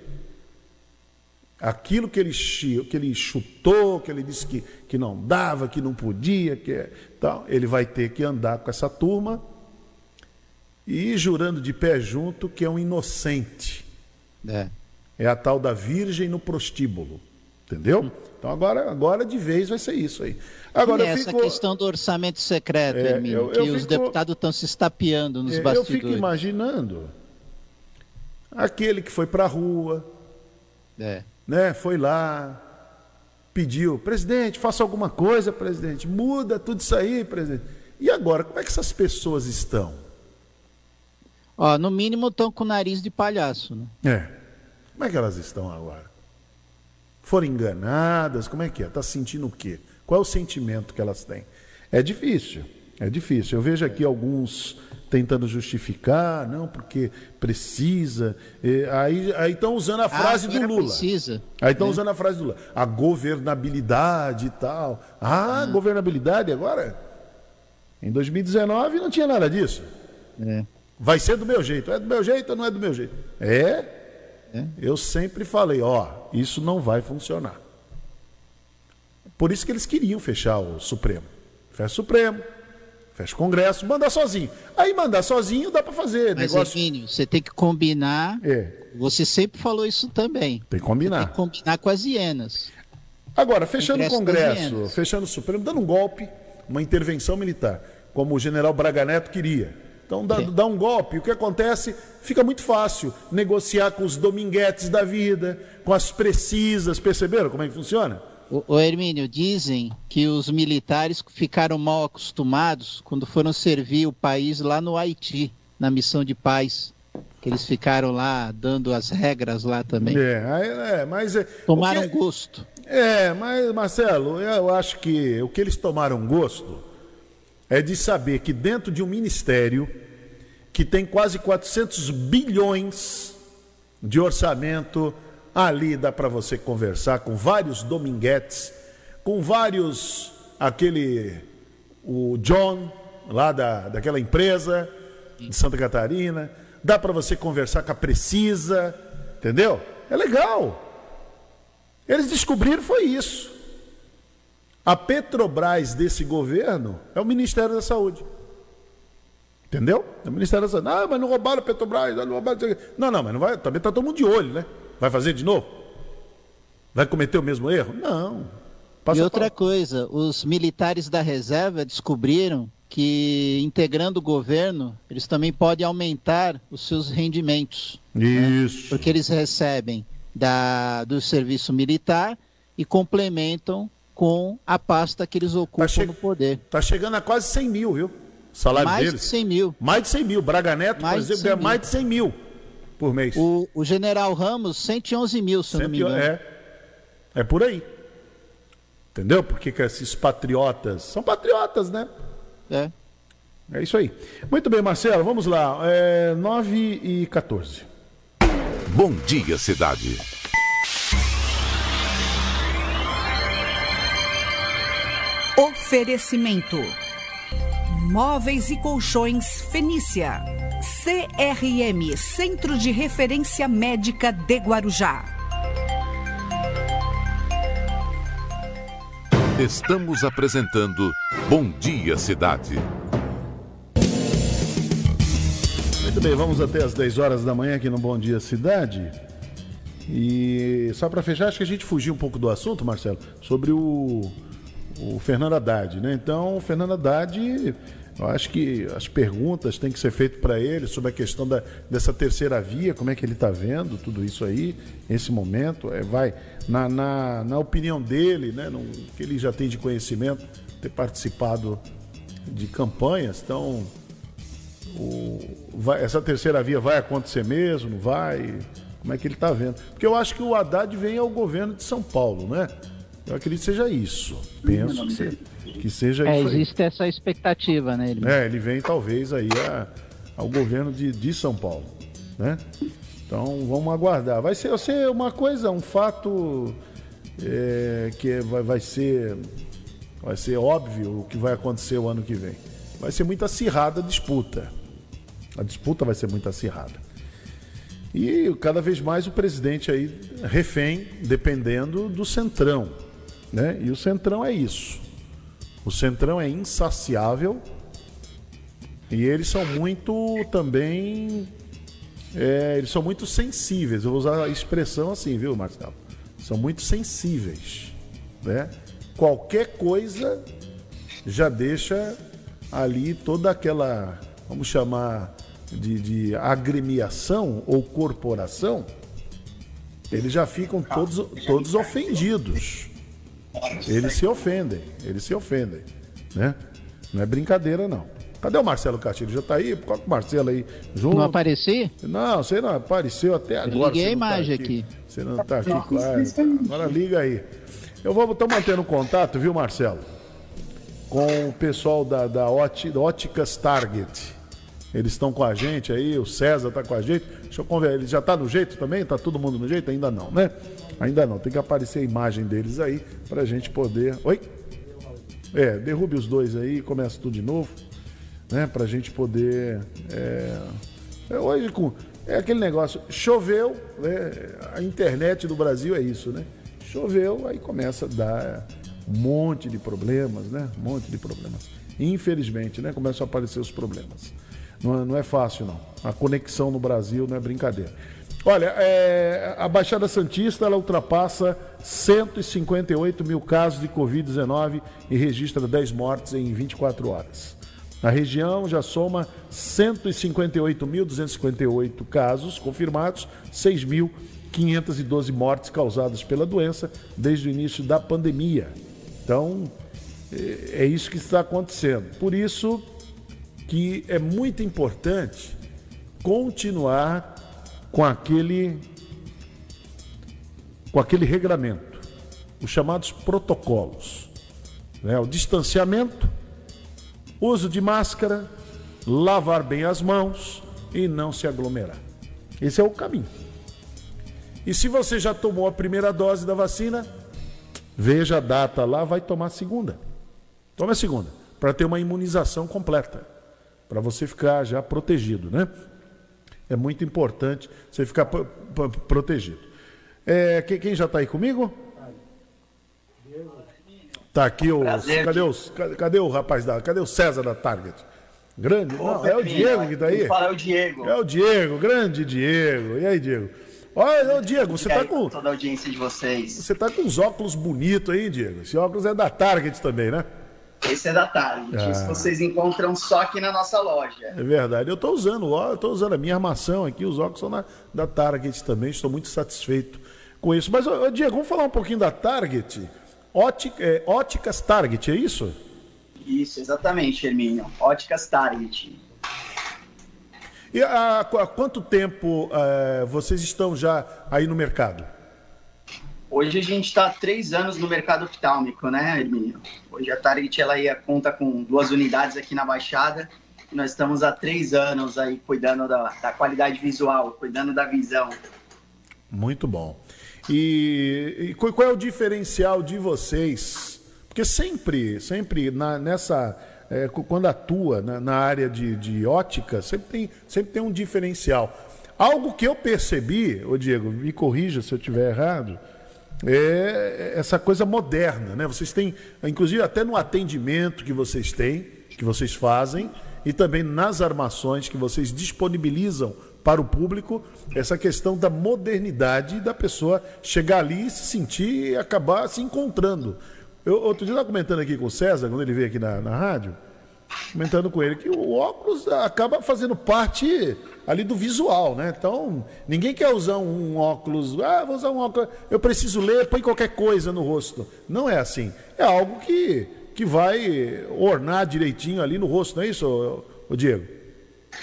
Aquilo que ele, que ele chutou, que ele disse que, que não dava, que não podia, que é, tal, ele vai ter que andar com essa turma e jurando de pé junto que é um inocente. É. É a tal da virgem no prostíbulo. Entendeu? Então agora, agora de vez vai ser isso aí. Agora e essa fico... questão do orçamento secreto, É, Hermínio, eu- que eu os fico- deputados estão se estapeando nos É, Eu bastidores. fico imaginando aquele que foi para a rua, É. né? Foi lá, pediu, presidente, faça alguma coisa, presidente, muda tudo isso aí, presidente. E agora, como é que essas pessoas estão? Ó, no mínimo estão com o nariz de palhaço, né? É. Como é que elas estão agora? Foram enganadas? Como é que é? Tá sentindo o quê? Qual é o sentimento que elas têm? É difícil, é difícil. Eu vejo aqui alguns tentando justificar, não, porque precisa. eh, aí estão usando a frase do agora Lula. precisa, Aí estão né? usando a frase do Lula. A governabilidade e tal. Ah, governabilidade agora? Em 2019 não tinha nada disso. É. Vai ser do meu jeito. É do meu jeito ou não é do meu jeito? É. Eu sempre falei, ó, isso não vai funcionar. Por isso que eles queriam fechar o Supremo. Fecha o Supremo, fecha o Congresso, mandar sozinho. Aí mandar sozinho dá para fazer. Mas, negócio... Hermínio, você tem que combinar. É. Você sempre falou isso também. Tem que combinar. Tem que combinar com as hienas. Agora, fechando o Congresso fechando o Supremo, dando um golpe, uma intervenção militar, como o general Braga Neto queria. Então, dá, dá um golpe. O que acontece? Fica muito fácil negociar com os dominguetes da vida, com as precisas. Perceberam como é que funciona? O, o Hermínio, dizem que os militares ficaram mal acostumados quando foram servir o país lá no Haiti, na missão de paz. Que eles ficaram lá dando as regras lá também. É, aí, é, mas. Tomaram que- gosto. É, mas, Marcelo, eu acho que o que eles tomaram gosto é de saber que dentro de um ministério que tem quase 400 bilhões de orçamento, ali dá para você conversar com vários dominguetes, com vários, aquele, o John, lá da, daquela empresa de Santa Catarina, dá para você conversar com a Precisa, entendeu? É legal. Eles descobriram foi isso. A Petrobras desse governo é o Ministério da Saúde. Entendeu? É o Ministério da Saúde. Ah, mas não roubaram a Petrobras, não roubaram. não não, mas não vai, também está todo mundo de olho, né? Vai fazer de novo? Vai cometer o mesmo erro? Não. Passa e outra coisa, os militares da reserva descobriram que integrando o governo, eles também podem aumentar os seus rendimentos. Isso. Porque eles recebem da, do serviço militar e complementam com a pasta que eles ocupam no poder. Tá chegando a quase 100 mil, viu? O salário Mais deles. de 100 mil. Mais de 100 mil. Braga Neto, Mais por exemplo, 100 ganha mil. mais de 100 mil por mês. O, o general Ramos, 111 mil, se eu não me e- engano. É, é por aí. Entendeu? Porque que esses patriotas são patriotas, né? É. É isso aí. Muito bem, Marcelo, vamos lá. É 9 e 14. Bom dia, cidade. Oferecimento: Móveis e Colchões Fenícia. CRM Centro de Referência Médica de Guarujá. Estamos apresentando Bom Dia, Cidade. Muito bem, vamos até as 10 horas da manhã aqui no Bom Dia Cidade. E só para fechar, acho que a gente fugiu um pouco do assunto, Marcelo, sobre o, o Fernando Haddad, né? Então, o Fernando Haddad, eu acho que as perguntas têm que ser feitas para ele sobre a questão da, dessa terceira via, como é que ele está vendo tudo isso aí, esse momento. É, vai, na, na, na opinião dele, né, no, que ele já tem de conhecimento, ter participado de campanhas, então o- vai- essa terceira via vai acontecer mesmo? Vai? Como é que ele está vendo? Porque eu acho que o Haddad vem ao governo de São Paulo, né? Eu acredito que seja isso. Penso que, se- que seja É, isso. aí. existe essa expectativa, né? Hermínio? É, ele vem talvez aí a- ao governo de, de São Paulo, né? Então vamos aguardar. Vai ser, vai ser uma coisa, um fato é, que é- vai, vai ser vai ser óbvio o que vai acontecer o ano que vem. Vai ser muito acirrada a disputa. A disputa vai ser muito acirrada. E cada vez mais o presidente aí refém, dependendo do centrão, né? E o centrão é isso. O centrão é insaciável e eles são muito também é, eles são muito sensíveis. Eu vou usar a expressão assim, viu, Marcelo? São muito sensíveis, né? Qualquer coisa já deixa ali toda aquela, vamos chamar de, de agremiação ou corporação, eles já ficam todos, todos ofendidos. Eles se ofendem, eles se ofendem, né? Não é brincadeira, não. Cadê o Marcelo Castilho? Já tá aí? Coloca o Marcelo aí junto. Não apareci? Não, você não apareceu até agora. Liguei a tá imagem tá aqui. aqui. Você não tá aqui, claro. Agora liga aí. Eu vou estar mantendo contato, viu, Marcelo? Com o pessoal da, da, da Óticas Target. Eles estão com a gente aí, o César tá com a gente. Deixa eu conversar. Ele já tá no jeito também? Tá todo mundo no jeito? Ainda não, né? Ainda não. Tem que aparecer a imagem deles aí pra gente poder. Oi? É, derrube os dois aí, começa tudo de novo, né? Pra gente poder. É, é hoje com. É aquele negócio, choveu, né? A internet do Brasil é isso, né? Choveu, aí começa a dar um monte de problemas, né? Um monte de problemas. Infelizmente, né? Começam a aparecer os problemas. Não é, não é fácil, não. A conexão no Brasil não é brincadeira. Olha, é, a Baixada Santista ela ultrapassa 158 mil casos de Covid-19 e registra 10 mortes em 24 horas. A região já soma 158.258 casos confirmados, 6.512 mortes causadas pela doença desde o início da pandemia. Então, é, é isso que está acontecendo. Por isso que é muito importante continuar com aquele com aquele regramento, os chamados protocolos, né? o distanciamento, uso de máscara, lavar bem as mãos e não se aglomerar. Esse é o caminho. E se você já tomou a primeira dose da vacina, veja a data lá, vai tomar a segunda. Tome a segunda, para ter uma imunização completa, para você ficar já protegido, né? É muito importante você ficar protegido. É, quem, já está aí comigo? Tá aqui o. Cadê, os, cadê o rapaz da. Cadê o César da Target? Grande. Não, é o Diego que está aí? É o Diego. É o Diego, grande Diego. E aí, Diego? Olha, Diego, você está com. Toda a audiência de vocês. Você está com os óculos bonitos aí, Diego. Esse óculos é da Target também, né? Esse é da Target. Ah. Isso vocês encontram só aqui na nossa loja. É verdade. Eu estou usando, ó, eu tô usando a minha armação aqui, os óculos são na, da Target também. Estou muito satisfeito com isso. Mas, ó, Diego, vamos falar um pouquinho da Target. Ótica, é, óticas Target, é isso? Isso, exatamente, Hermínio. Óticas Target. E há, há quanto tempo é, vocês estão já aí no mercado? Hoje a gente está três anos no mercado oftálmico, né, Hermínio? Hoje a Target ela conta com duas unidades aqui na Baixada. Nós estamos há três anos aí cuidando da, da qualidade visual, cuidando da visão. Muito bom. E, e, qual é o diferencial de vocês? Porque sempre, sempre na, nessa é, quando atua na, na área de, de, ótica, sempre tem, sempre tem um diferencial. Algo que eu percebi, ô Diego, me corrija se eu estiver errado, é essa coisa moderna, né? Vocês têm, inclusive até no atendimento que vocês têm, que vocês fazem, e também nas armações que vocês disponibilizam para o público, essa questão da modernidade da pessoa chegar ali e se sentir e acabar se encontrando. Eu, outro dia eu estava comentando aqui com o César, quando ele veio aqui na, na rádio, comentando com ele que o óculos acaba fazendo parte ali do visual, né? Então, ninguém quer usar um óculos, ah, vou usar um óculos, eu preciso ler, põe qualquer coisa no rosto. Não é assim. É algo que, que vai ornar direitinho ali no rosto, não é isso, o Diego?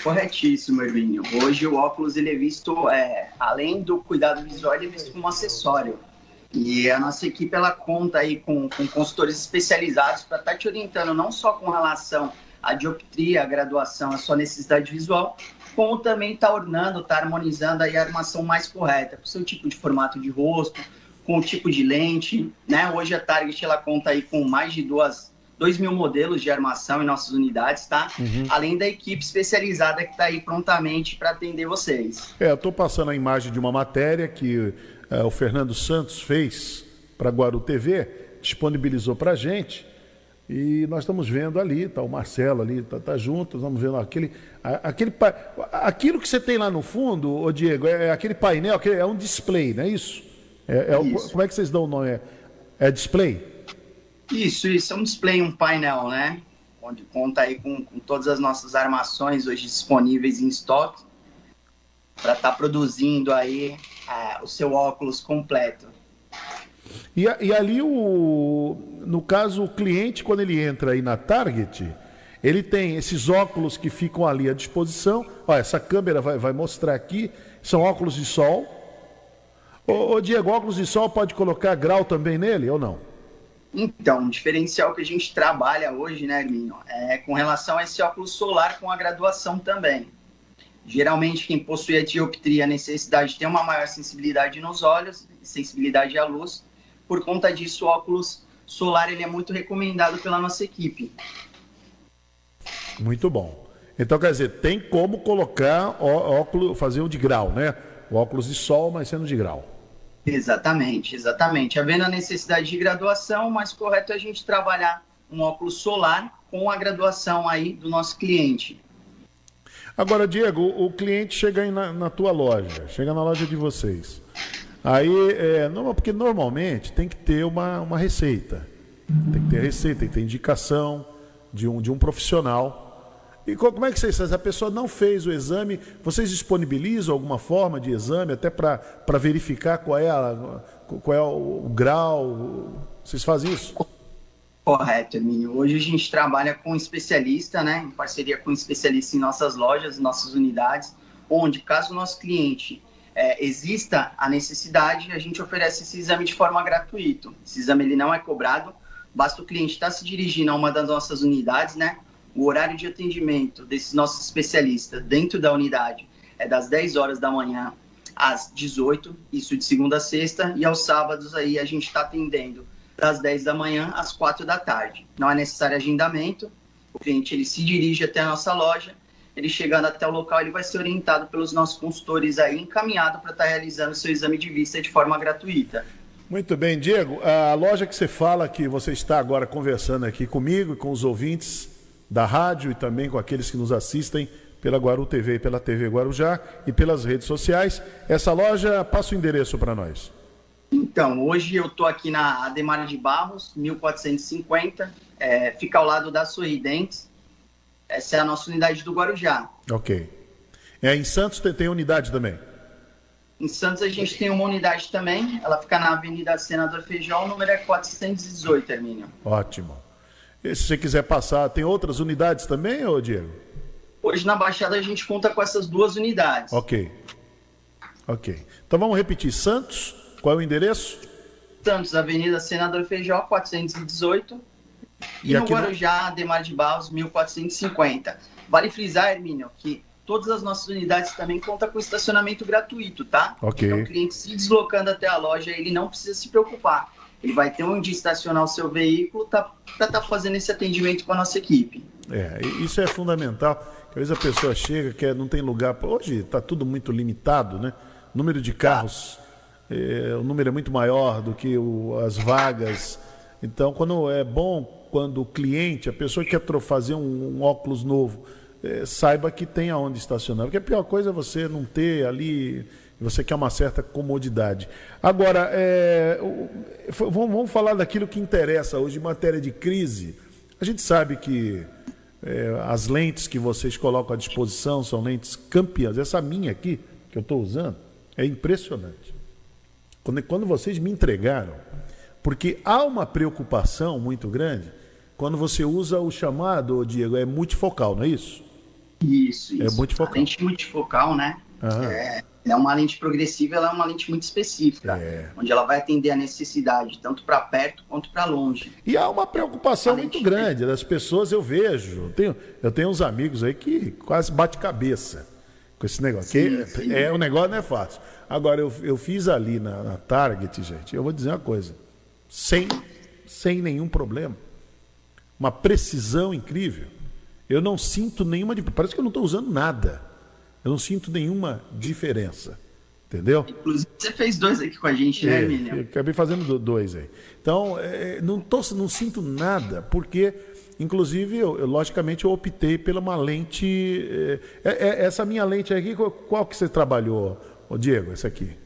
Corretíssimo, Ervinho. Hoje o óculos ele é visto, é, além do cuidado visual, ele é visto como acessório. E a nossa equipe ela conta aí com, com consultores especializados para estar tá te orientando não só com relação à dioptria, à graduação, à sua necessidade visual, como também está ornando, está harmonizando aí a armação mais correta, com o seu tipo de formato de rosto, com o tipo de lente. Né? Hoje a Target ela conta aí com mais de duas, 2 mil modelos de armação em nossas unidades, tá? Uhum. Além da equipe especializada que está aí prontamente para atender vocês. É, eu estou passando a imagem de uma matéria que uh, o Fernando Santos fez para Guaru TV, disponibilizou para a gente. E nós estamos vendo ali, tá o Marcelo ali, tá, tá junto, estamos vendo aquele, aquele, aquilo que você tem lá no fundo, ô Diego, é, é aquele painel, aquele, é um display, não é isso? É, é isso. O, como é que vocês dão o nome? É, é display? Isso, isso, é um display, um painel, né? Onde conta aí com, com todas as nossas armações hoje disponíveis em estoque para estar tá produzindo aí é, o seu óculos completo. E, e ali, o, no caso, o cliente, quando ele entra aí na Target, ele tem esses óculos que ficam ali à disposição. Ó, essa câmera vai, vai mostrar aqui. São óculos de sol. Ô, ô, Diego, óculos de sol pode colocar grau também nele ou não? Então, o diferencial que a gente trabalha hoje, né, Hermínio, é com relação a esse óculos solar com a graduação também. Geralmente, quem possui a dioptria, a necessidade de ter uma maior sensibilidade nos olhos, sensibilidade à luz, por conta disso, o óculos solar ele é muito recomendado pela nossa equipe. Muito bom. Então, quer dizer, tem como colocar óculos, fazer o de grau, né? O óculos de sol, mas sendo de grau. Exatamente, exatamente. Havendo a necessidade de graduação, o mais correto é a gente trabalhar um óculos solar com a graduação aí do nosso cliente. Agora, Diego, o cliente chega aí na, na tua loja, chega na loja de vocês. Aí, é, não, porque normalmente tem que ter uma, uma receita. Tem que ter receita, tem que ter indicação de um, de um profissional. E como é que vocês fazem? A pessoa não fez o exame, vocês disponibilizam alguma forma de exame até para verificar qual é, a, qual é o, o grau? Vocês fazem isso? Correto, Emílio. Hoje a gente trabalha com especialista, né, em parceria com especialista em nossas lojas, nossas unidades, onde caso o nosso cliente é, exista a necessidade, a gente oferece esse exame de forma gratuita. Esse exame ele não é cobrado, basta o cliente estar se dirigindo a uma das nossas unidades, né? O horário de atendimento desses nossos especialistas dentro da unidade é das 10 horas da manhã às 18, isso de segunda a sexta, e aos sábados aí a gente está atendendo das 10 da manhã às 4 da tarde. Não é necessário agendamento, o cliente ele se dirige até a nossa loja ele chegando até o local, ele vai ser orientado pelos nossos consultores aí, encaminhado para estar tá realizando seu exame de vista de forma gratuita. Muito bem, Diego. A loja que você fala que você está agora conversando aqui comigo e com os ouvintes da rádio e também com aqueles que nos assistem pela Guaru TV pela TV Guarujá e pelas redes sociais. Essa loja, passa o endereço para nós. Então, hoje eu estou aqui na Ademar de Barros, 1450, é, fica ao lado da Sorridentes. Essa é a nossa unidade do Guarujá. Ok. É, em Santos tem, tem unidade também? Em Santos a gente tem uma unidade também. Ela fica na Avenida Senador Feijão, número é 418, Hermínio. Ótimo. E se você quiser passar, tem outras unidades também, ô Diego? Hoje na Baixada a gente conta com essas duas unidades. Ok. Ok. Então vamos repetir. Santos, qual é o endereço? Santos, Avenida Senador Feijó, 418. E, e no Guarujá, no... Demar de Barros, 1450. Vale frisar, Hermínio, que todas as nossas unidades também contam com estacionamento gratuito, tá? Ok. Então, o cliente se deslocando até a loja, ele não precisa se preocupar. Ele vai ter onde estacionar o seu veículo tá, para estar tá fazendo esse atendimento com a nossa equipe. É, isso é fundamental. Às vezes a pessoa chega, quer, não tem lugar. Hoje está tudo muito limitado, né? Número de carros, é, o número é muito maior do que o, as vagas. Então, quando é bom quando o cliente, a pessoa que quer fazer um, um óculos novo, é, saiba que tem aonde estacionar. Porque a pior coisa é você não ter ali, você quer uma certa comodidade. Agora, é, vamos, vamos, falar daquilo que interessa hoje em matéria de crise. A gente sabe que é, as lentes que vocês colocam à disposição são lentes campeãs. Essa minha aqui, que eu estou usando, é impressionante. Quando, quando vocês me entregaram, porque há uma preocupação muito grande quando você usa o chamado, Diego, é multifocal, não é isso? Isso, isso. É multifocal. A lente multifocal, né? É, é, uma lente progressiva, ela é uma lente muito específica, é. onde ela vai atender a necessidade tanto para perto quanto para longe. E há uma preocupação muito grande das pessoas, eu vejo. Eu tenho, eu tenho uns amigos aí que quase bate cabeça com esse negócio. Sim, sim. É, o negócio não é fácil. Agora, eu, eu fiz ali na, na Target, gente, eu vou dizer uma coisa, sem, sem nenhum problema uma precisão incrível. Eu não sinto nenhuma. Parece que eu não estou usando nada. Eu não sinto nenhuma diferença. Entendeu? Inclusive, você fez dois aqui com a gente, né, É, Emílio? eu acabei fazendo do- dois aí. Então, é, não, tô, não sinto nada, porque, inclusive, eu, eu, logicamente, eu optei pela uma lente. é, é, é, essa minha lente aqui, qual que você trabalhou, ô Diego? Essa aqui?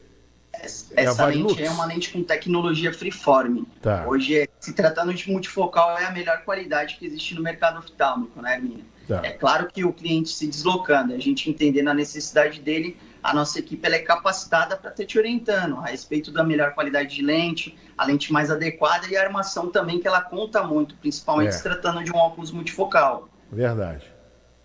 É a Essa lente é uma lente com tecnologia freeform. Tá. Hoje, se tratando de multifocal, é a melhor qualidade que existe no mercado oftálmico, né, Hermínio? Tá. É claro que o cliente se deslocando, a gente entendendo a necessidade dele, a nossa equipe ela é capacitada para estar te orientando a respeito da melhor qualidade de lente, a lente mais adequada e a armação também, que ela conta muito, principalmente É. se tratando de um óculos multifocal. Verdade.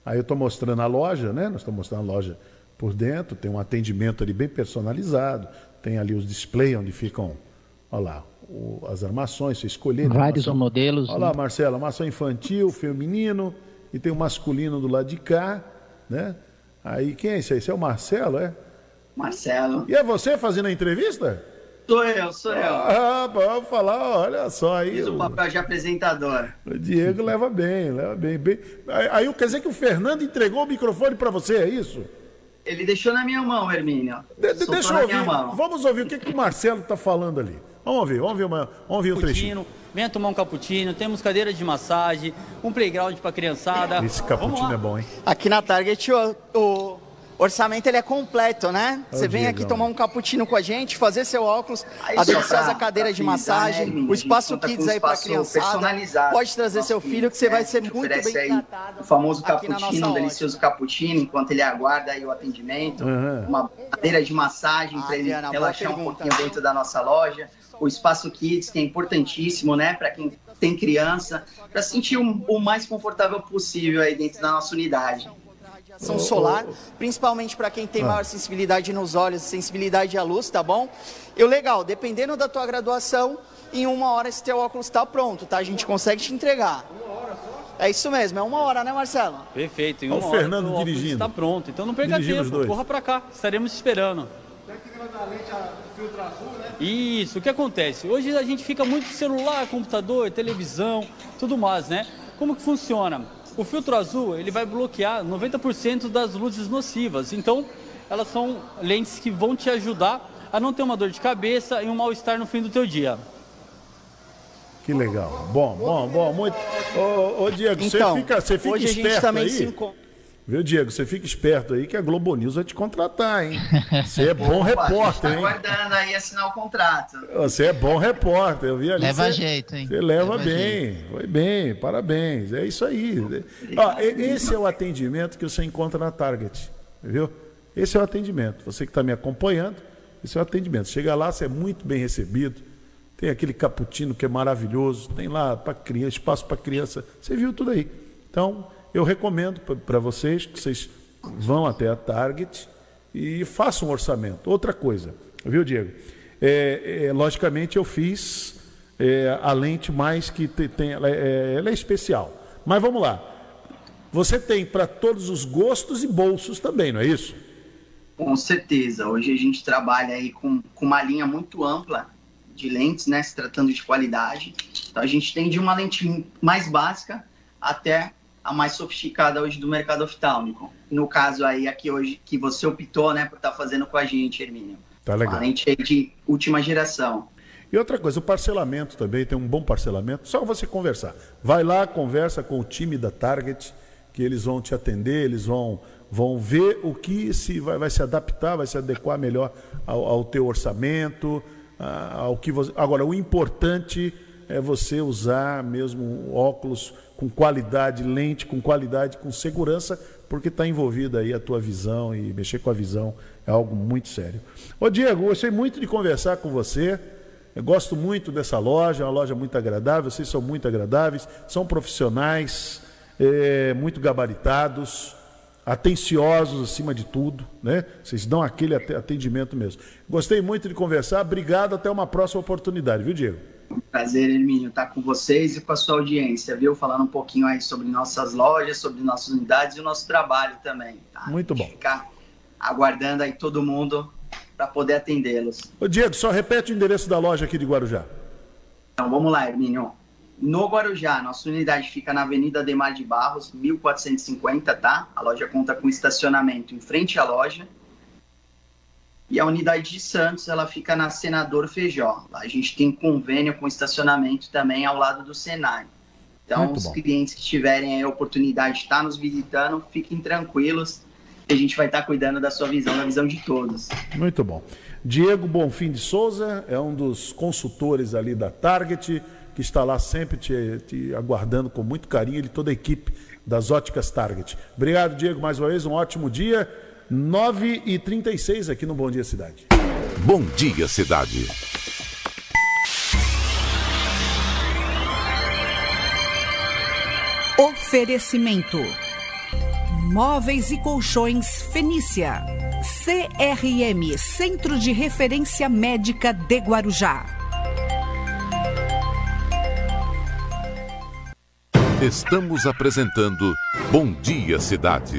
Aí eu estou mostrando a loja, né? Nós estamos mostrando a loja por dentro, tem um atendimento ali bem personalizado, tem ali os displays onde ficam, olha lá, o- as armações, você escolher. Vários armação- modelos, Olha lá, né? Marcelo, armação infantil, feminino, e tem o masculino do lado de cá, né? Aí, quem é esse aí? Esse é o Marcelo, é? Marcelo. E é você fazendo a entrevista? Sou eu, sou eu. Ah, vamos falar, olha só aí. Fiz o o- papel de apresentador. o Diego leva bem, leva bem. bem. Aí, aí quer dizer que o Fernando entregou o microfone para você, é isso? Ele deixou na minha mão, Hermínio. De- de- deixa na eu minha ouvir. mão. Vamos ouvir o que, que o Marcelo está falando ali. Vamos ouvir, vamos ouvir, uma, vamos ouvir um trechinho. venha tomar um cappuccino, temos cadeira de massagem, um playground para criançada. Esse cappuccino é bom, hein? Aqui na Target o, o orçamento ele é completo, né? Você vem aqui tomar um cappuccino com a gente, fazer seu óculos, a deliciosa pra- cadeira de né, massagem, Hermínio, o espaço kids aí para espaço criançada. personalizado. Pode trazer seu filho que você vai né, ser muito bem tratado. O famoso cappuccino, um delicioso cappuccino, enquanto ele aguarda aí o atendimento. Uma cadeira de massagem para ele relaxar um pouquinho dentro da nossa loja. O espaço kids, que é importantíssimo, né, para quem tem criança, para sentir o, o mais confortável possível aí dentro da nossa unidade. Ação solar, principalmente para quem tem Ah. maior sensibilidade nos olhos, sensibilidade à luz, tá bom? E o legal, dependendo da tua graduação, em uma hora esse teu óculos está pronto, tá? A gente consegue te entregar. É isso mesmo, é uma hora, né, Marcelo? Perfeito, em Olha uma o hora Fernando o óculos dirigindo. Está pronto, então não perca Dirigindo os tempo, dois. corra para cá, estaremos esperando. Isso, o que acontece? Hoje a gente fica muito celular, computador, televisão, tudo mais, né? Como que funciona? O filtro azul, ele vai bloquear 90% das luzes nocivas. Então, elas são lentes que vão te ajudar a não ter uma dor de cabeça e um mal-estar no fim do teu dia. Que legal. Bom, bom, bom. Muito. Ô, ô, Diego, Então, você fica, você fica hoje a gente esperto também aí. se encontra- Viu, Diego? Você fica esperto aí que a Globo News vai te contratar, hein? Você é bom <laughs> Opa, repórter, hein? aguardando aí assinar o contrato. Você é bom repórter, eu vi ali. Leva você, jeito, hein? Você leva, Leva bem, foi bem, parabéns. É isso aí. Ó, esse é o atendimento que você encontra na Target, viu? Esse é o atendimento. Você que está me acompanhando, esse é o atendimento. Chega lá, você é muito bem recebido. Tem aquele cappuccino que é maravilhoso, tem lá para criança, espaço para criança. Você viu tudo aí. Então, eu recomendo para vocês que vocês vão até a Target e façam um orçamento. Outra coisa, viu, Diego? É, é, logicamente, eu fiz é, a lente mais que te- tem, ela, é, ela é especial. Mas vamos lá. Você tem para todos os gostos e bolsos também, não é isso? Com certeza. Hoje a gente trabalha aí com, com uma linha muito ampla de lentes, né? Se tratando de qualidade. Então a gente tem de uma lente mais básica até a mais sofisticada hoje do mercado oftálmico. No caso aí, aqui hoje, que você optou, né, por estar fazendo com a gente, Hermínio. Tá legal. Uma lente de última geração. E outra coisa, o parcelamento também, tem um bom parcelamento, só você conversar. Vai lá, conversa com o time da Target, que eles vão te atender, eles vão, vão ver o que se vai, vai se adaptar, vai se adequar melhor ao, ao teu orçamento, a- ao que você. Agora, o importante é você usar mesmo óculos com qualidade, lente com qualidade, com segurança, porque está envolvida aí a tua visão e mexer com a visão é algo muito sério. Ô Diego, gostei muito de conversar com você. Eu gosto muito dessa loja, é uma loja muito agradável, vocês são muito agradáveis, são profissionais, eh, muito gabaritados, atenciosos acima de tudo, né? Vocês dão aquele ate- atendimento mesmo. Gostei muito de conversar, obrigado, até uma próxima oportunidade, viu, Diego? Prazer, Hermínio, estar com vocês e com a sua audiência, viu? Falando um pouquinho aí sobre nossas lojas, sobre nossas unidades e o nosso trabalho também. Tá? Muito bom. Ficar aguardando aí todo mundo para poder atendê-los. Ô Diego, só repete o endereço da loja aqui de Guarujá. Então vamos lá, Hermínio. No Guarujá, nossa unidade fica na Avenida Ademar de Barros, 1450, tá? A loja conta com estacionamento em frente à loja. E a unidade de Santos ela fica na Senador Feijó. Lá a gente tem convênio com estacionamento também ao lado do Senai. Então, Muito os bom. clientes que tiverem a oportunidade de estar nos visitando, fiquem tranquilos, que a gente vai estar cuidando da sua visão, da visão de todos. Muito bom. Diego Bonfim de Souza é um dos consultores ali da Target, que está lá sempre te, te aguardando com muito carinho, ele e toda a equipe das óticas Target. Obrigado, Diego, mais uma vez, um ótimo dia. 9h36 aqui no Bom Dia Cidade. Bom Dia Cidade. Oferecimento: Móveis e Colchões Fenícia. CRM Centro de Referência Médica de Guarujá. Estamos apresentando Bom Dia Cidade.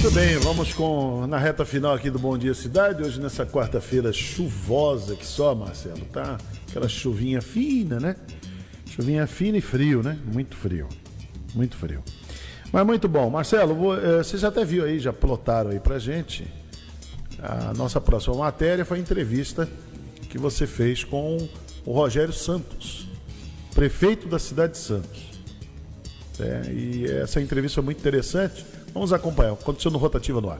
Muito bem, vamos com na reta final aqui do Bom Dia Cidade, hoje nessa quarta-feira chuvosa que só, Marcelo, tá? Aquela chuvinha fina, né? Chuvinha fina e frio, né? Muito frio. Muito frio. Mas muito bom. Marcelo, eh, você já até viu aí, já plotaram aí pra gente. A nossa próxima matéria foi a entrevista que você fez com o Rogério Santos, prefeito da cidade de Santos. É, e essa entrevista foi muito interessante. Vamos acompanhar. Aconteceu no Rotativa no Ar.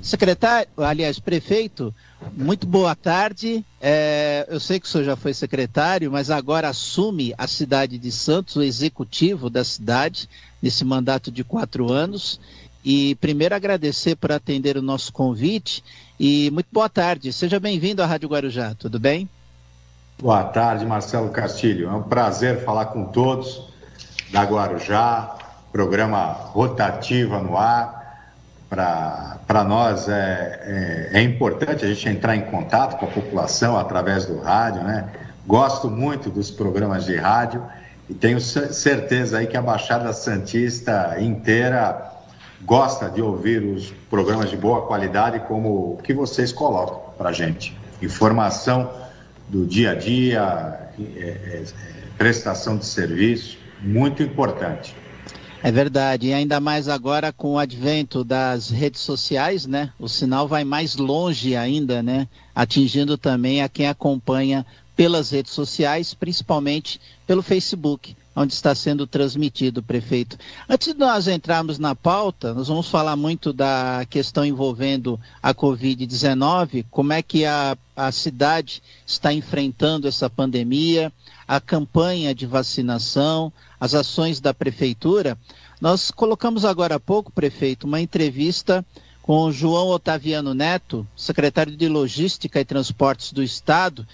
Secretário, aliás, prefeito, muito boa tarde. É, eu sei que o senhor já foi secretário, mas agora assume a cidade de Santos, o executivo da cidade, nesse mandato de quatro anos. E primeiro agradecer por atender o nosso convite e muito boa tarde. Seja bem-vindo à Rádio Guarujá, tudo bem? Boa tarde, Marcelo Castilho. É um prazer falar com todos da Guarujá, programa Rotativa no ar. Para nós é, é, é, importante a gente entrar em contato com a população através do rádio, né? Gosto muito dos programas de rádio e tenho certeza aí que a Baixada Santista inteira gosta de ouvir os programas de boa qualidade como o que vocês colocam para gente. Informação do dia a dia, é, é, prestação de serviço, muito importante. É verdade, e ainda mais agora com o advento das redes sociais, né? O sinal vai mais longe ainda, né? Atingindo também a quem acompanha pelas redes sociais, principalmente pelo Facebook, onde está sendo transmitido, prefeito. Antes de nós entrarmos na pauta, nós vamos falar muito da questão envolvendo a Covid-19, como é que a, a cidade está enfrentando essa pandemia, a campanha de vacinação, as ações da prefeitura. Nós colocamos agora há pouco, prefeito, uma entrevista com João Otaviano Neto, secretário de Logística e Transportes do Estado,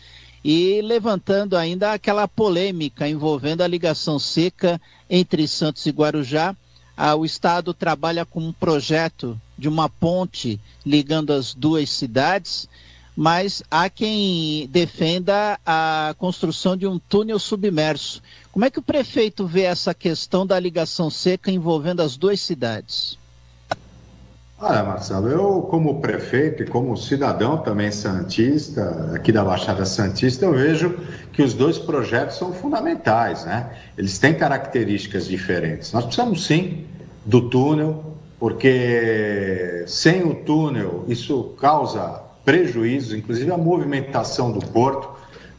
e levantando ainda aquela polêmica envolvendo a ligação seca entre Santos e Guarujá. Ah, o Estado trabalha com um projeto de uma ponte ligando as duas cidades, mas há quem defenda a construção de um túnel submerso. Como é que o prefeito vê essa questão da ligação seca envolvendo as duas cidades? Olha, Marcelo, eu como prefeito e como cidadão também santista, aqui da Baixada Santista, eu vejo que os dois projetos são fundamentais, né? Eles têm características diferentes. Nós precisamos sim do túnel, porque sem o túnel isso causa prejuízos, inclusive a movimentação do porto.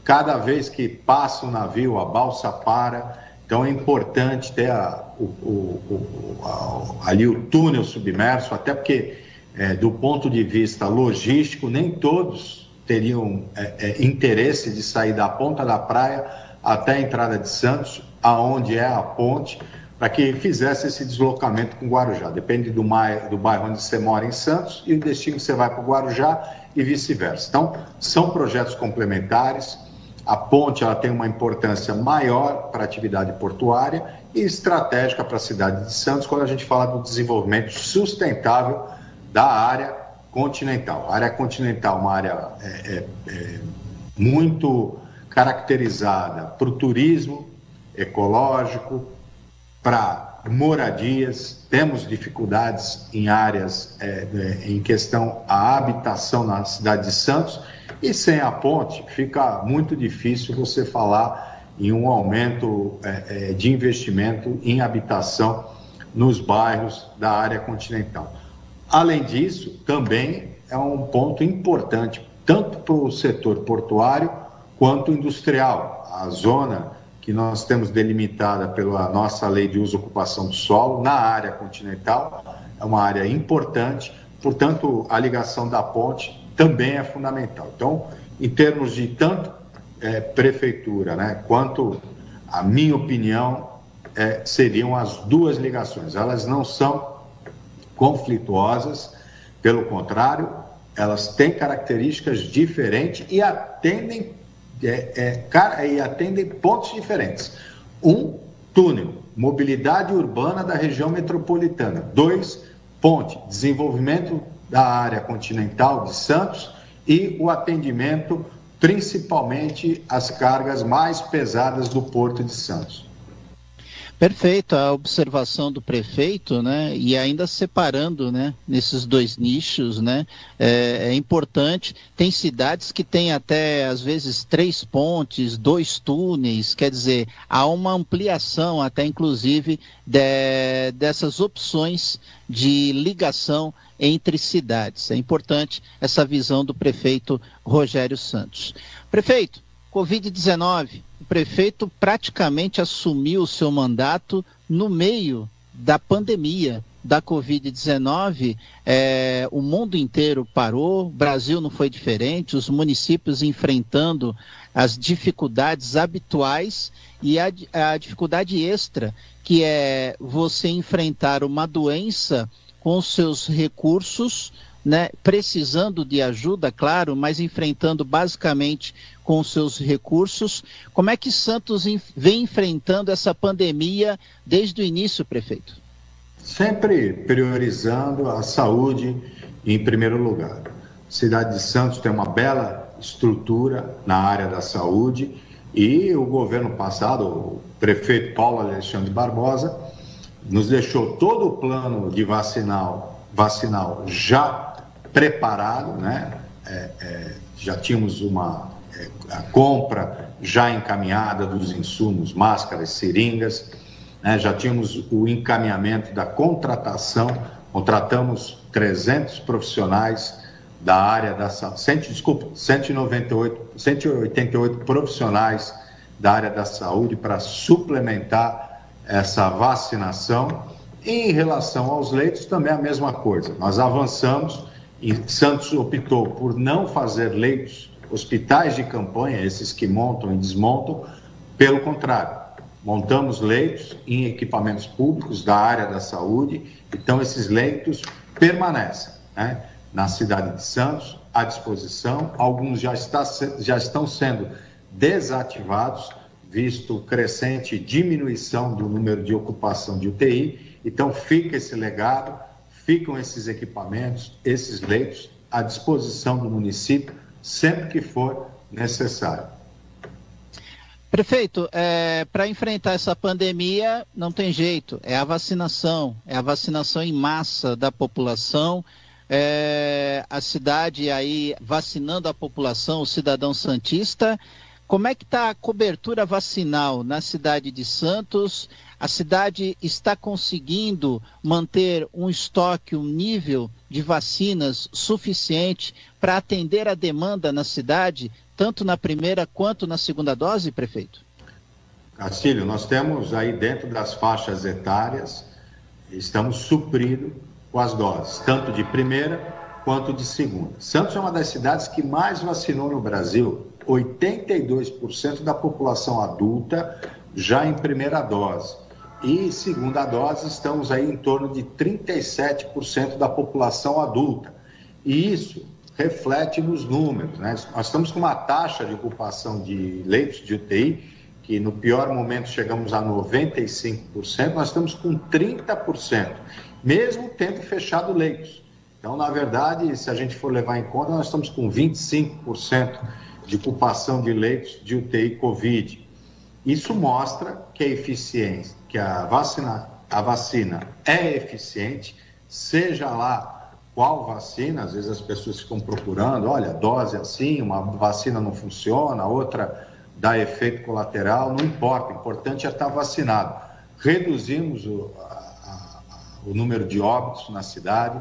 Cada vez que passa o navio, a balsa para. Então é importante ter a, o, o, o, ali o túnel submerso, até porque, é, do ponto de vista logístico, nem todos teriam é, é, interesse de sair da ponta da praia até a entrada de Santos, aonde é a ponte, para que fizesse esse deslocamento com Guarujá. Depende do, mai, do bairro onde você mora em Santos e o destino que você vai para o Guarujá e vice-versa. Então, são projetos complementares. A ponte ela tem uma importância maior para a atividade portuária e estratégica para a cidade de Santos quando a gente fala do desenvolvimento sustentável da área continental. A área continental é uma área é, é, é muito caracterizada para o turismo ecológico, para moradias, temos dificuldades em áreas é, é, em questão à habitação na cidade de Santos e sem a ponte fica muito difícil você falar em um aumento é, é de investimento em habitação nos bairros da área continental. Além disso, também é um ponto importante, tanto para o setor portuário quanto industrial. A zona que nós temos delimitada pela nossa lei de uso e ocupação do solo na área continental é uma área importante, portanto, a ligação da ponte também é fundamental. Então, em termos de tanto é, prefeitura, né, quanto a minha opinião, é, seriam as duas ligações. Elas não são conflituosas, pelo contrário, elas têm características diferentes e atendem, é, é, e atendem pontos diferentes. Um, túnel, mobilidade urbana da região metropolitana. Dois, ponte, desenvolvimento da área continental de Santos e o atendimento principalmente às cargas mais pesadas do Porto de Santos. Perfeito, a observação do prefeito, né? E ainda separando, né? Nesses dois nichos, né? É, é, importante. Tem cidades que têm até às vezes três pontes, dois túneis. Quer dizer, há uma ampliação, até inclusive de, dessas opções de ligação entre cidades. É importante essa visão do prefeito Rogério Santos. Prefeito, Covid-19 o prefeito praticamente assumiu o seu mandato no meio da pandemia da Covid-19. É, o mundo inteiro parou, o Brasil não foi diferente, os municípios enfrentando as dificuldades habituais e a, a dificuldade extra, que é você enfrentar uma doença com seus recursos né, precisando de ajuda, claro, mas enfrentando basicamente com seus recursos. Como é que Santos vem enfrentando essa pandemia desde o início, prefeito? Sempre priorizando a saúde em primeiro lugar. Cidade de Santos tem uma bela estrutura na área da saúde e o governo passado, o prefeito Paulo Alexandre Barbosa, nos deixou todo o plano de vacinal, vacinal já preparado, né? É, é, já tínhamos uma é, a compra já encaminhada dos insumos, máscaras, seringas, né? já tínhamos o encaminhamento da contratação, contratamos 300 profissionais da área da saúde, desculpa, 198, 188 profissionais da área da saúde para suplementar essa vacinação. Em relação aos leitos, também a mesma coisa. Nós avançamos e Santos optou por não fazer leitos, hospitais de campanha, esses que montam e desmontam, pelo contrário, montamos leitos em equipamentos públicos da área da saúde, então esses leitos permanecem né, na cidade de Santos, à disposição, alguns já, está, já estão sendo desativados, visto crescente diminuição do número de ocupação de UTI, então fica esse legado ficam esses equipamentos, esses leitos à disposição do município sempre que for necessário. Prefeito, é, para enfrentar essa pandemia não tem jeito, é a vacinação, é a vacinação em massa da população. É, a cidade aí vacinando a população, o cidadão santista. Como é que está a cobertura vacinal na cidade de Santos? A cidade está conseguindo manter um estoque, um nível de vacinas suficiente para atender a demanda na cidade, tanto na primeira quanto na segunda dose, prefeito? Castilho, nós temos aí dentro das faixas etárias, estamos supridos com as doses, tanto de primeira quanto de segunda. Santos é uma das cidades que mais vacinou no Brasil. 82% da população adulta já em primeira dose. E segunda dose, estamos aí em torno de 37% da população adulta. E isso reflete nos números. Né? Nós estamos com uma taxa de ocupação de leitos de UTI, que no pior momento chegamos a 95%, nós estamos com 30%, mesmo tendo fechado leitos. Então, na verdade, se a gente for levar em conta, nós estamos com 25% de ocupação de leitos de UTI Covid. Isso mostra que a eficiência, que a vacina, a vacina é eficiente, seja lá qual vacina, às vezes as pessoas ficam procurando, olha, dose assim, uma vacina não funciona, outra dá efeito colateral, não importa, o importante é estar vacinado. Reduzimos o, a, a, o número de óbitos na cidade,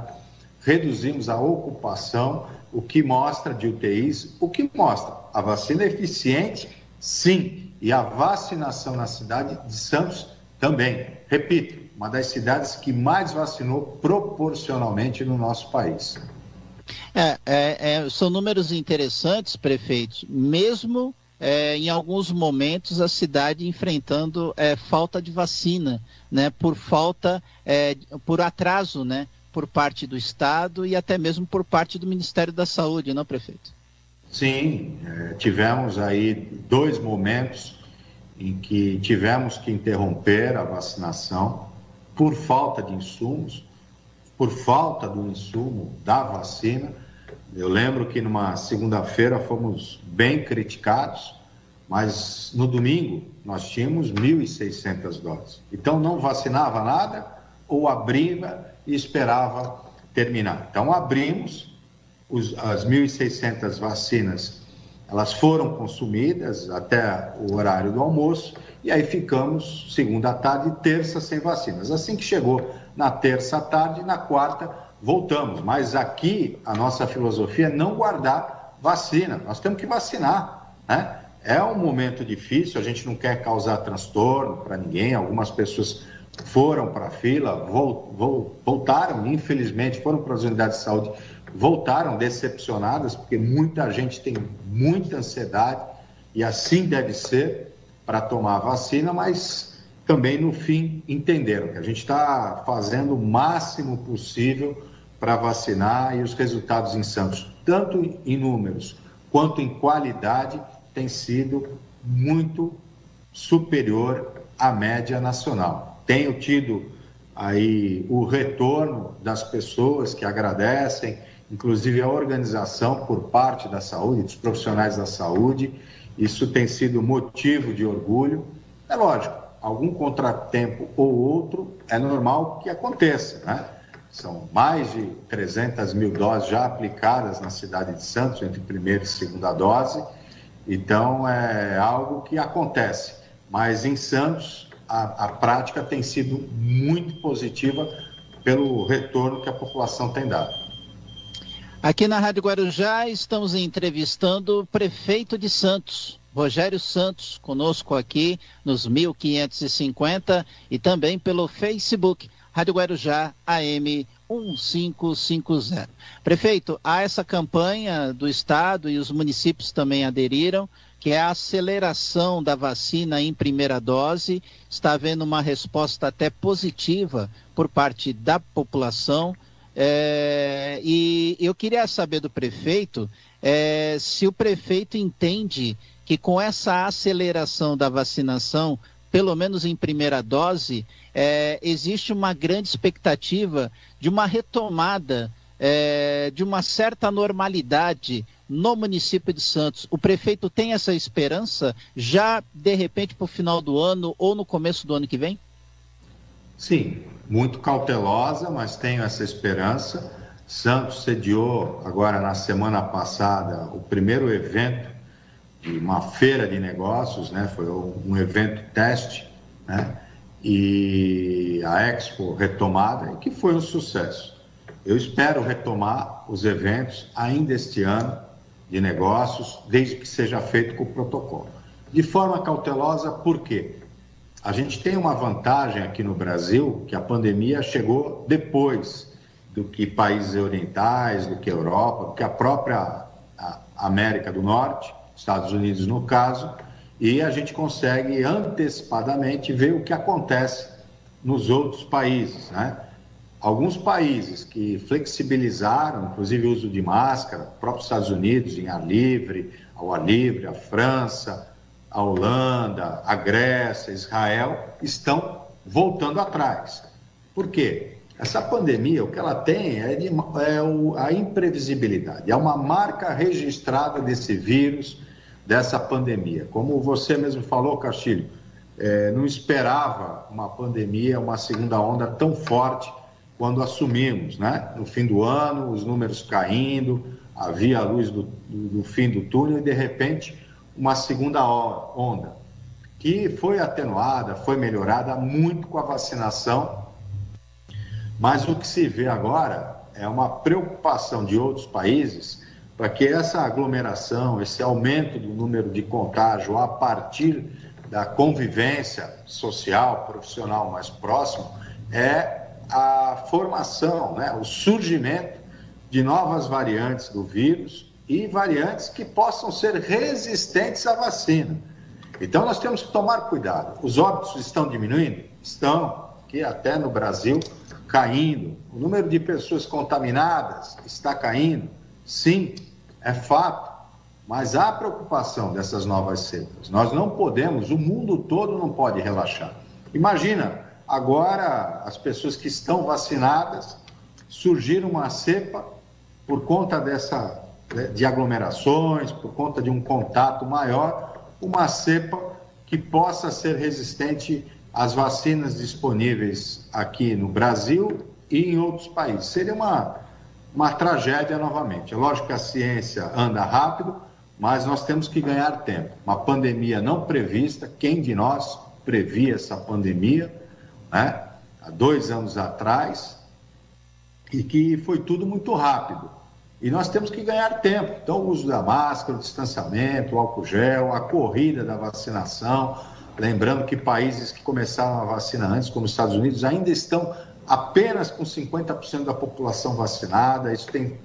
reduzimos a ocupação, o que mostra de UTIs, o que mostra? A vacina é eficiente, sim, e a vacinação na cidade de Santos também. Repito, uma das cidades que mais vacinou proporcionalmente no nosso país. É, é, é, são números interessantes, prefeitos, mesmo é, em alguns momentos a cidade enfrentando é, falta de vacina, né, por falta, é, por atraso, né, por parte do Estado e até mesmo por parte do Ministério da Saúde, não, prefeito? Sim, é, tivemos aí dois momentos em que tivemos que interromper a vacinação por falta de insumos, por falta do insumo da vacina. Eu lembro que numa segunda-feira fomos bem criticados, mas no domingo nós tínhamos 1.600 doses. Então não vacinava nada ou abria e esperava terminar. Então abrimos os, as 1.600 vacinas, elas foram consumidas até o horário do almoço e aí ficamos segunda tarde e terça sem vacinas. Assim que chegou na terça tarde, na quarta voltamos. Mas aqui a nossa filosofia é não guardar vacina. Nós temos que vacinar, né? É um momento difícil, a gente não quer causar transtorno para ninguém. Algumas pessoas foram para a fila, voltaram, infelizmente, foram para as unidades de saúde, voltaram decepcionadas, porque muita gente tem muita ansiedade e assim deve ser para tomar a vacina, mas também no fim entenderam que a gente está fazendo o máximo possível para vacinar e os resultados em Santos, tanto em números quanto em qualidade, tem sido muito superior à média nacional. Tenho tido aí o retorno das pessoas que agradecem, inclusive a organização por parte da saúde, dos profissionais da saúde. Isso tem sido motivo de orgulho. É lógico, algum contratempo ou outro é normal que aconteça, né? São mais de 300 mil doses já aplicadas na cidade de Santos, entre primeira e segunda dose. Então, é algo que acontece. Mas em Santos, a, a prática tem sido muito positiva pelo retorno que a população tem dado. Aqui na Rádio Guarujá estamos entrevistando o prefeito de Santos, Rogério Santos, conosco aqui nos 1550 e também pelo Facebook, Rádio Guarujá AM 1550. Prefeito, há essa campanha do Estado e os municípios também aderiram, que é a aceleração da vacina em primeira dose. Está havendo uma resposta até positiva por parte da população. É, e eu queria saber do prefeito é, se o prefeito entende que com essa aceleração da vacinação, pelo menos em primeira dose, é, existe uma grande expectativa de uma retomada é, de uma certa normalidade no município de Santos. O prefeito tem essa esperança já de repente para o final do ano ou no começo do ano que vem? Sim, muito cautelosa, mas tenho essa esperança. Santos sediou agora na semana passada o primeiro evento de uma feira de negócios, né? Foi um evento teste, né? e a Expo retomada, que foi um sucesso. Eu espero retomar os eventos ainda este ano de negócios, desde que seja feito com o protocolo. De forma cautelosa, por quê? A gente tem uma vantagem aqui no Brasil, que a pandemia chegou depois do que países orientais, do que a Europa, do que a própria América do Norte, Estados Unidos no caso, e a gente consegue antecipadamente ver o que acontece nos outros países. Né? Alguns países que flexibilizaram, inclusive o uso de máscara, próprios Estados Unidos em ar livre, ao ar livre, a França, a Holanda, a Grécia, Israel, estão voltando atrás. Por quê? Essa pandemia, o que ela tem é, de, é o, a imprevisibilidade, é uma marca registrada desse vírus dessa pandemia. Como você mesmo falou, Castilho, é, não esperava uma pandemia, uma segunda onda tão forte quando assumimos, né? No fim do ano, os números caindo, havia a luz do, do, do fim do túnel e, de repente, uma segunda onda, que foi atenuada, foi melhorada muito com a vacinação, mas o que se vê agora é uma preocupação de outros países para que essa aglomeração, esse aumento do número de contágio a partir da convivência social, profissional mais próximo, é a formação, né, o surgimento de novas variantes do vírus e variantes que possam ser resistentes à vacina. Então nós temos que tomar cuidado. Os óbitos estão diminuindo? Estão, aqui até no Brasil, caindo. O número de pessoas contaminadas está caindo? Sim, é fato. Mas há preocupação dessas novas cepas. Nós não podemos, o mundo todo não pode relaxar. Imagina, agora as pessoas que estão vacinadas, surgir uma cepa por conta dessa né, de aglomerações, por conta de um contato maior, uma cepa que possa ser resistente às vacinas disponíveis aqui no Brasil e em outros países. Seria uma, uma tragédia novamente. É lógico que a ciência anda rápido, mas nós temos que ganhar tempo. Uma pandemia não prevista, quem de nós previa essa pandemia, né? há dois anos atrás, e que foi tudo muito rápido. E nós temos que ganhar tempo. Então, o uso da máscara, o distanciamento, o álcool gel, a corrida da vacinação. Lembrando que países que começaram a vacina antes, como os Estados Unidos, ainda estão apenas com 50% da população vacinada. Isso tem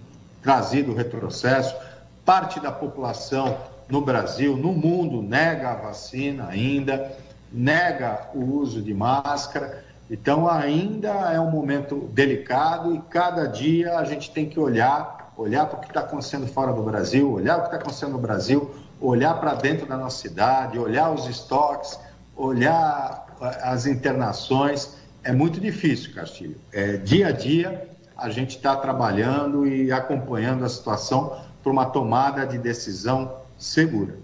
trazido retrocesso. Parte da população no Brasil, no mundo, nega a vacina ainda, nega o uso de máscara. Então, ainda é um momento delicado e cada dia a gente tem que olhar, olhar para o que está acontecendo fora do Brasil, olhar o que está acontecendo no Brasil, olhar para dentro da nossa cidade, olhar os estoques, olhar eh, as internações. É muito difícil, Castilho. É, dia a dia a gente está trabalhando e acompanhando a situação para uma tomada de decisão segura.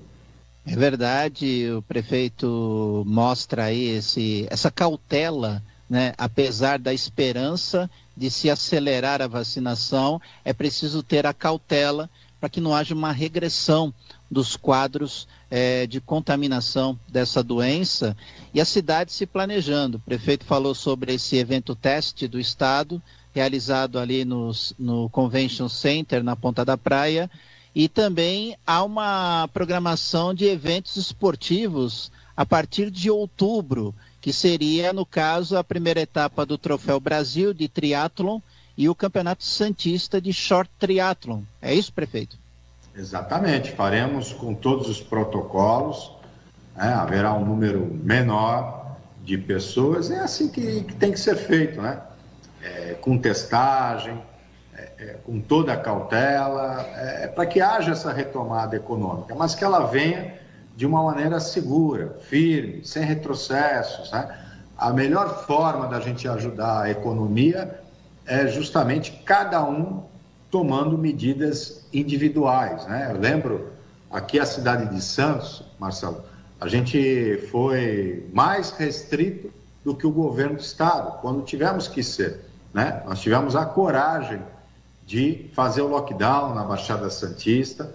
É verdade, o prefeito mostra aí esse, essa cautela, né? apesar da esperança de se acelerar a vacinação, é preciso ter a cautela para que não haja uma regressão dos quadros é, de contaminação dessa doença e a cidade se planejando. O prefeito falou sobre esse evento teste do Estado, realizado ali nos, no Convention Center, na Ponta da Praia, e também há uma programação de eventos esportivos a partir de outubro, que seria, no caso, a primeira etapa do Troféu Brasil de triatlon e o Campeonato Santista de Short Triathlon. É isso, prefeito? Exatamente. Faremos com todos os protocolos. Né? Haverá um número menor de pessoas. É assim que, que tem que ser feito, né? É, com testagem, é, com toda a cautela, é, para que haja essa retomada econômica, mas que ela venha de uma maneira segura, firme, sem retrocessos. Né? A melhor forma da gente ajudar a economia é justamente cada um tomando medidas individuais. Né? Eu lembro aqui a cidade de Santos, Marcelo, a gente foi mais restrito do que o governo do estado, quando tivemos que ser. Né? Nós tivemos a coragem de fazer o lockdown na Baixada Santista.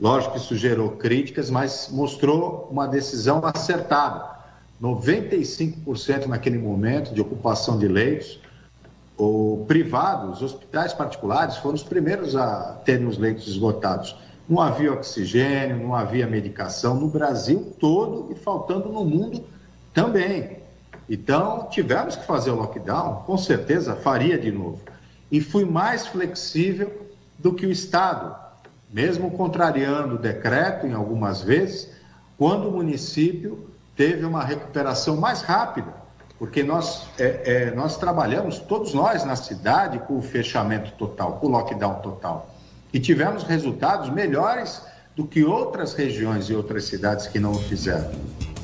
Lógico que isso gerou críticas, mas mostrou uma decisão acertada. 95% naquele momento de ocupação de leitos, o privado, os hospitais particulares foram os primeiros a terem os leitos esgotados. Não havia oxigênio, não havia medicação no Brasil todo e faltando no mundo também. Então, tivemos que fazer o lockdown, com certeza faria de novo e fui mais flexível do que o Estado, mesmo contrariando o decreto em algumas vezes, quando o município teve uma recuperação mais rápida, porque nós, é, é, nós trabalhamos, todos nós na cidade, com o fechamento total, com o lockdown total, e tivemos resultados melhores do que outras regiões e outras cidades que não o fizeram.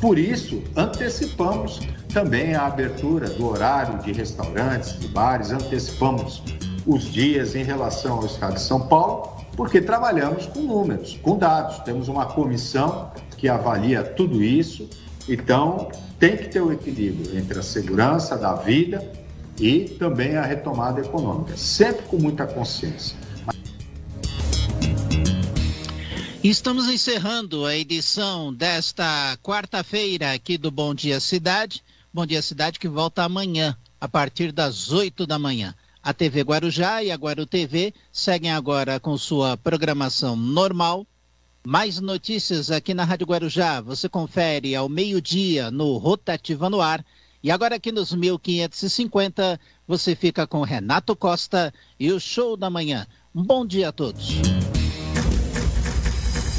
Por isso, antecipamos também a abertura do horário de restaurantes, de bares, antecipamos os dias em relação ao Estado de São Paulo, porque trabalhamos com números, com dados. Temos uma comissão que avalia tudo isso, então tem que ter o equilíbrio entre a segurança da vida e também a retomada econômica, sempre com muita consciência. Estamos encerrando a edição desta quarta-feira aqui do Bom Dia Cidade. Bom Dia Cidade que volta amanhã, a partir das 8 da manhã. A TV Guarujá e a Guaru TV seguem agora com sua programação normal. Mais notícias aqui na Rádio Guarujá. Você confere ao meio-dia no Rotativa no Ar. E agora aqui nos 1550, você fica com Renato Costa e o Show da Manhã. Um bom dia a todos.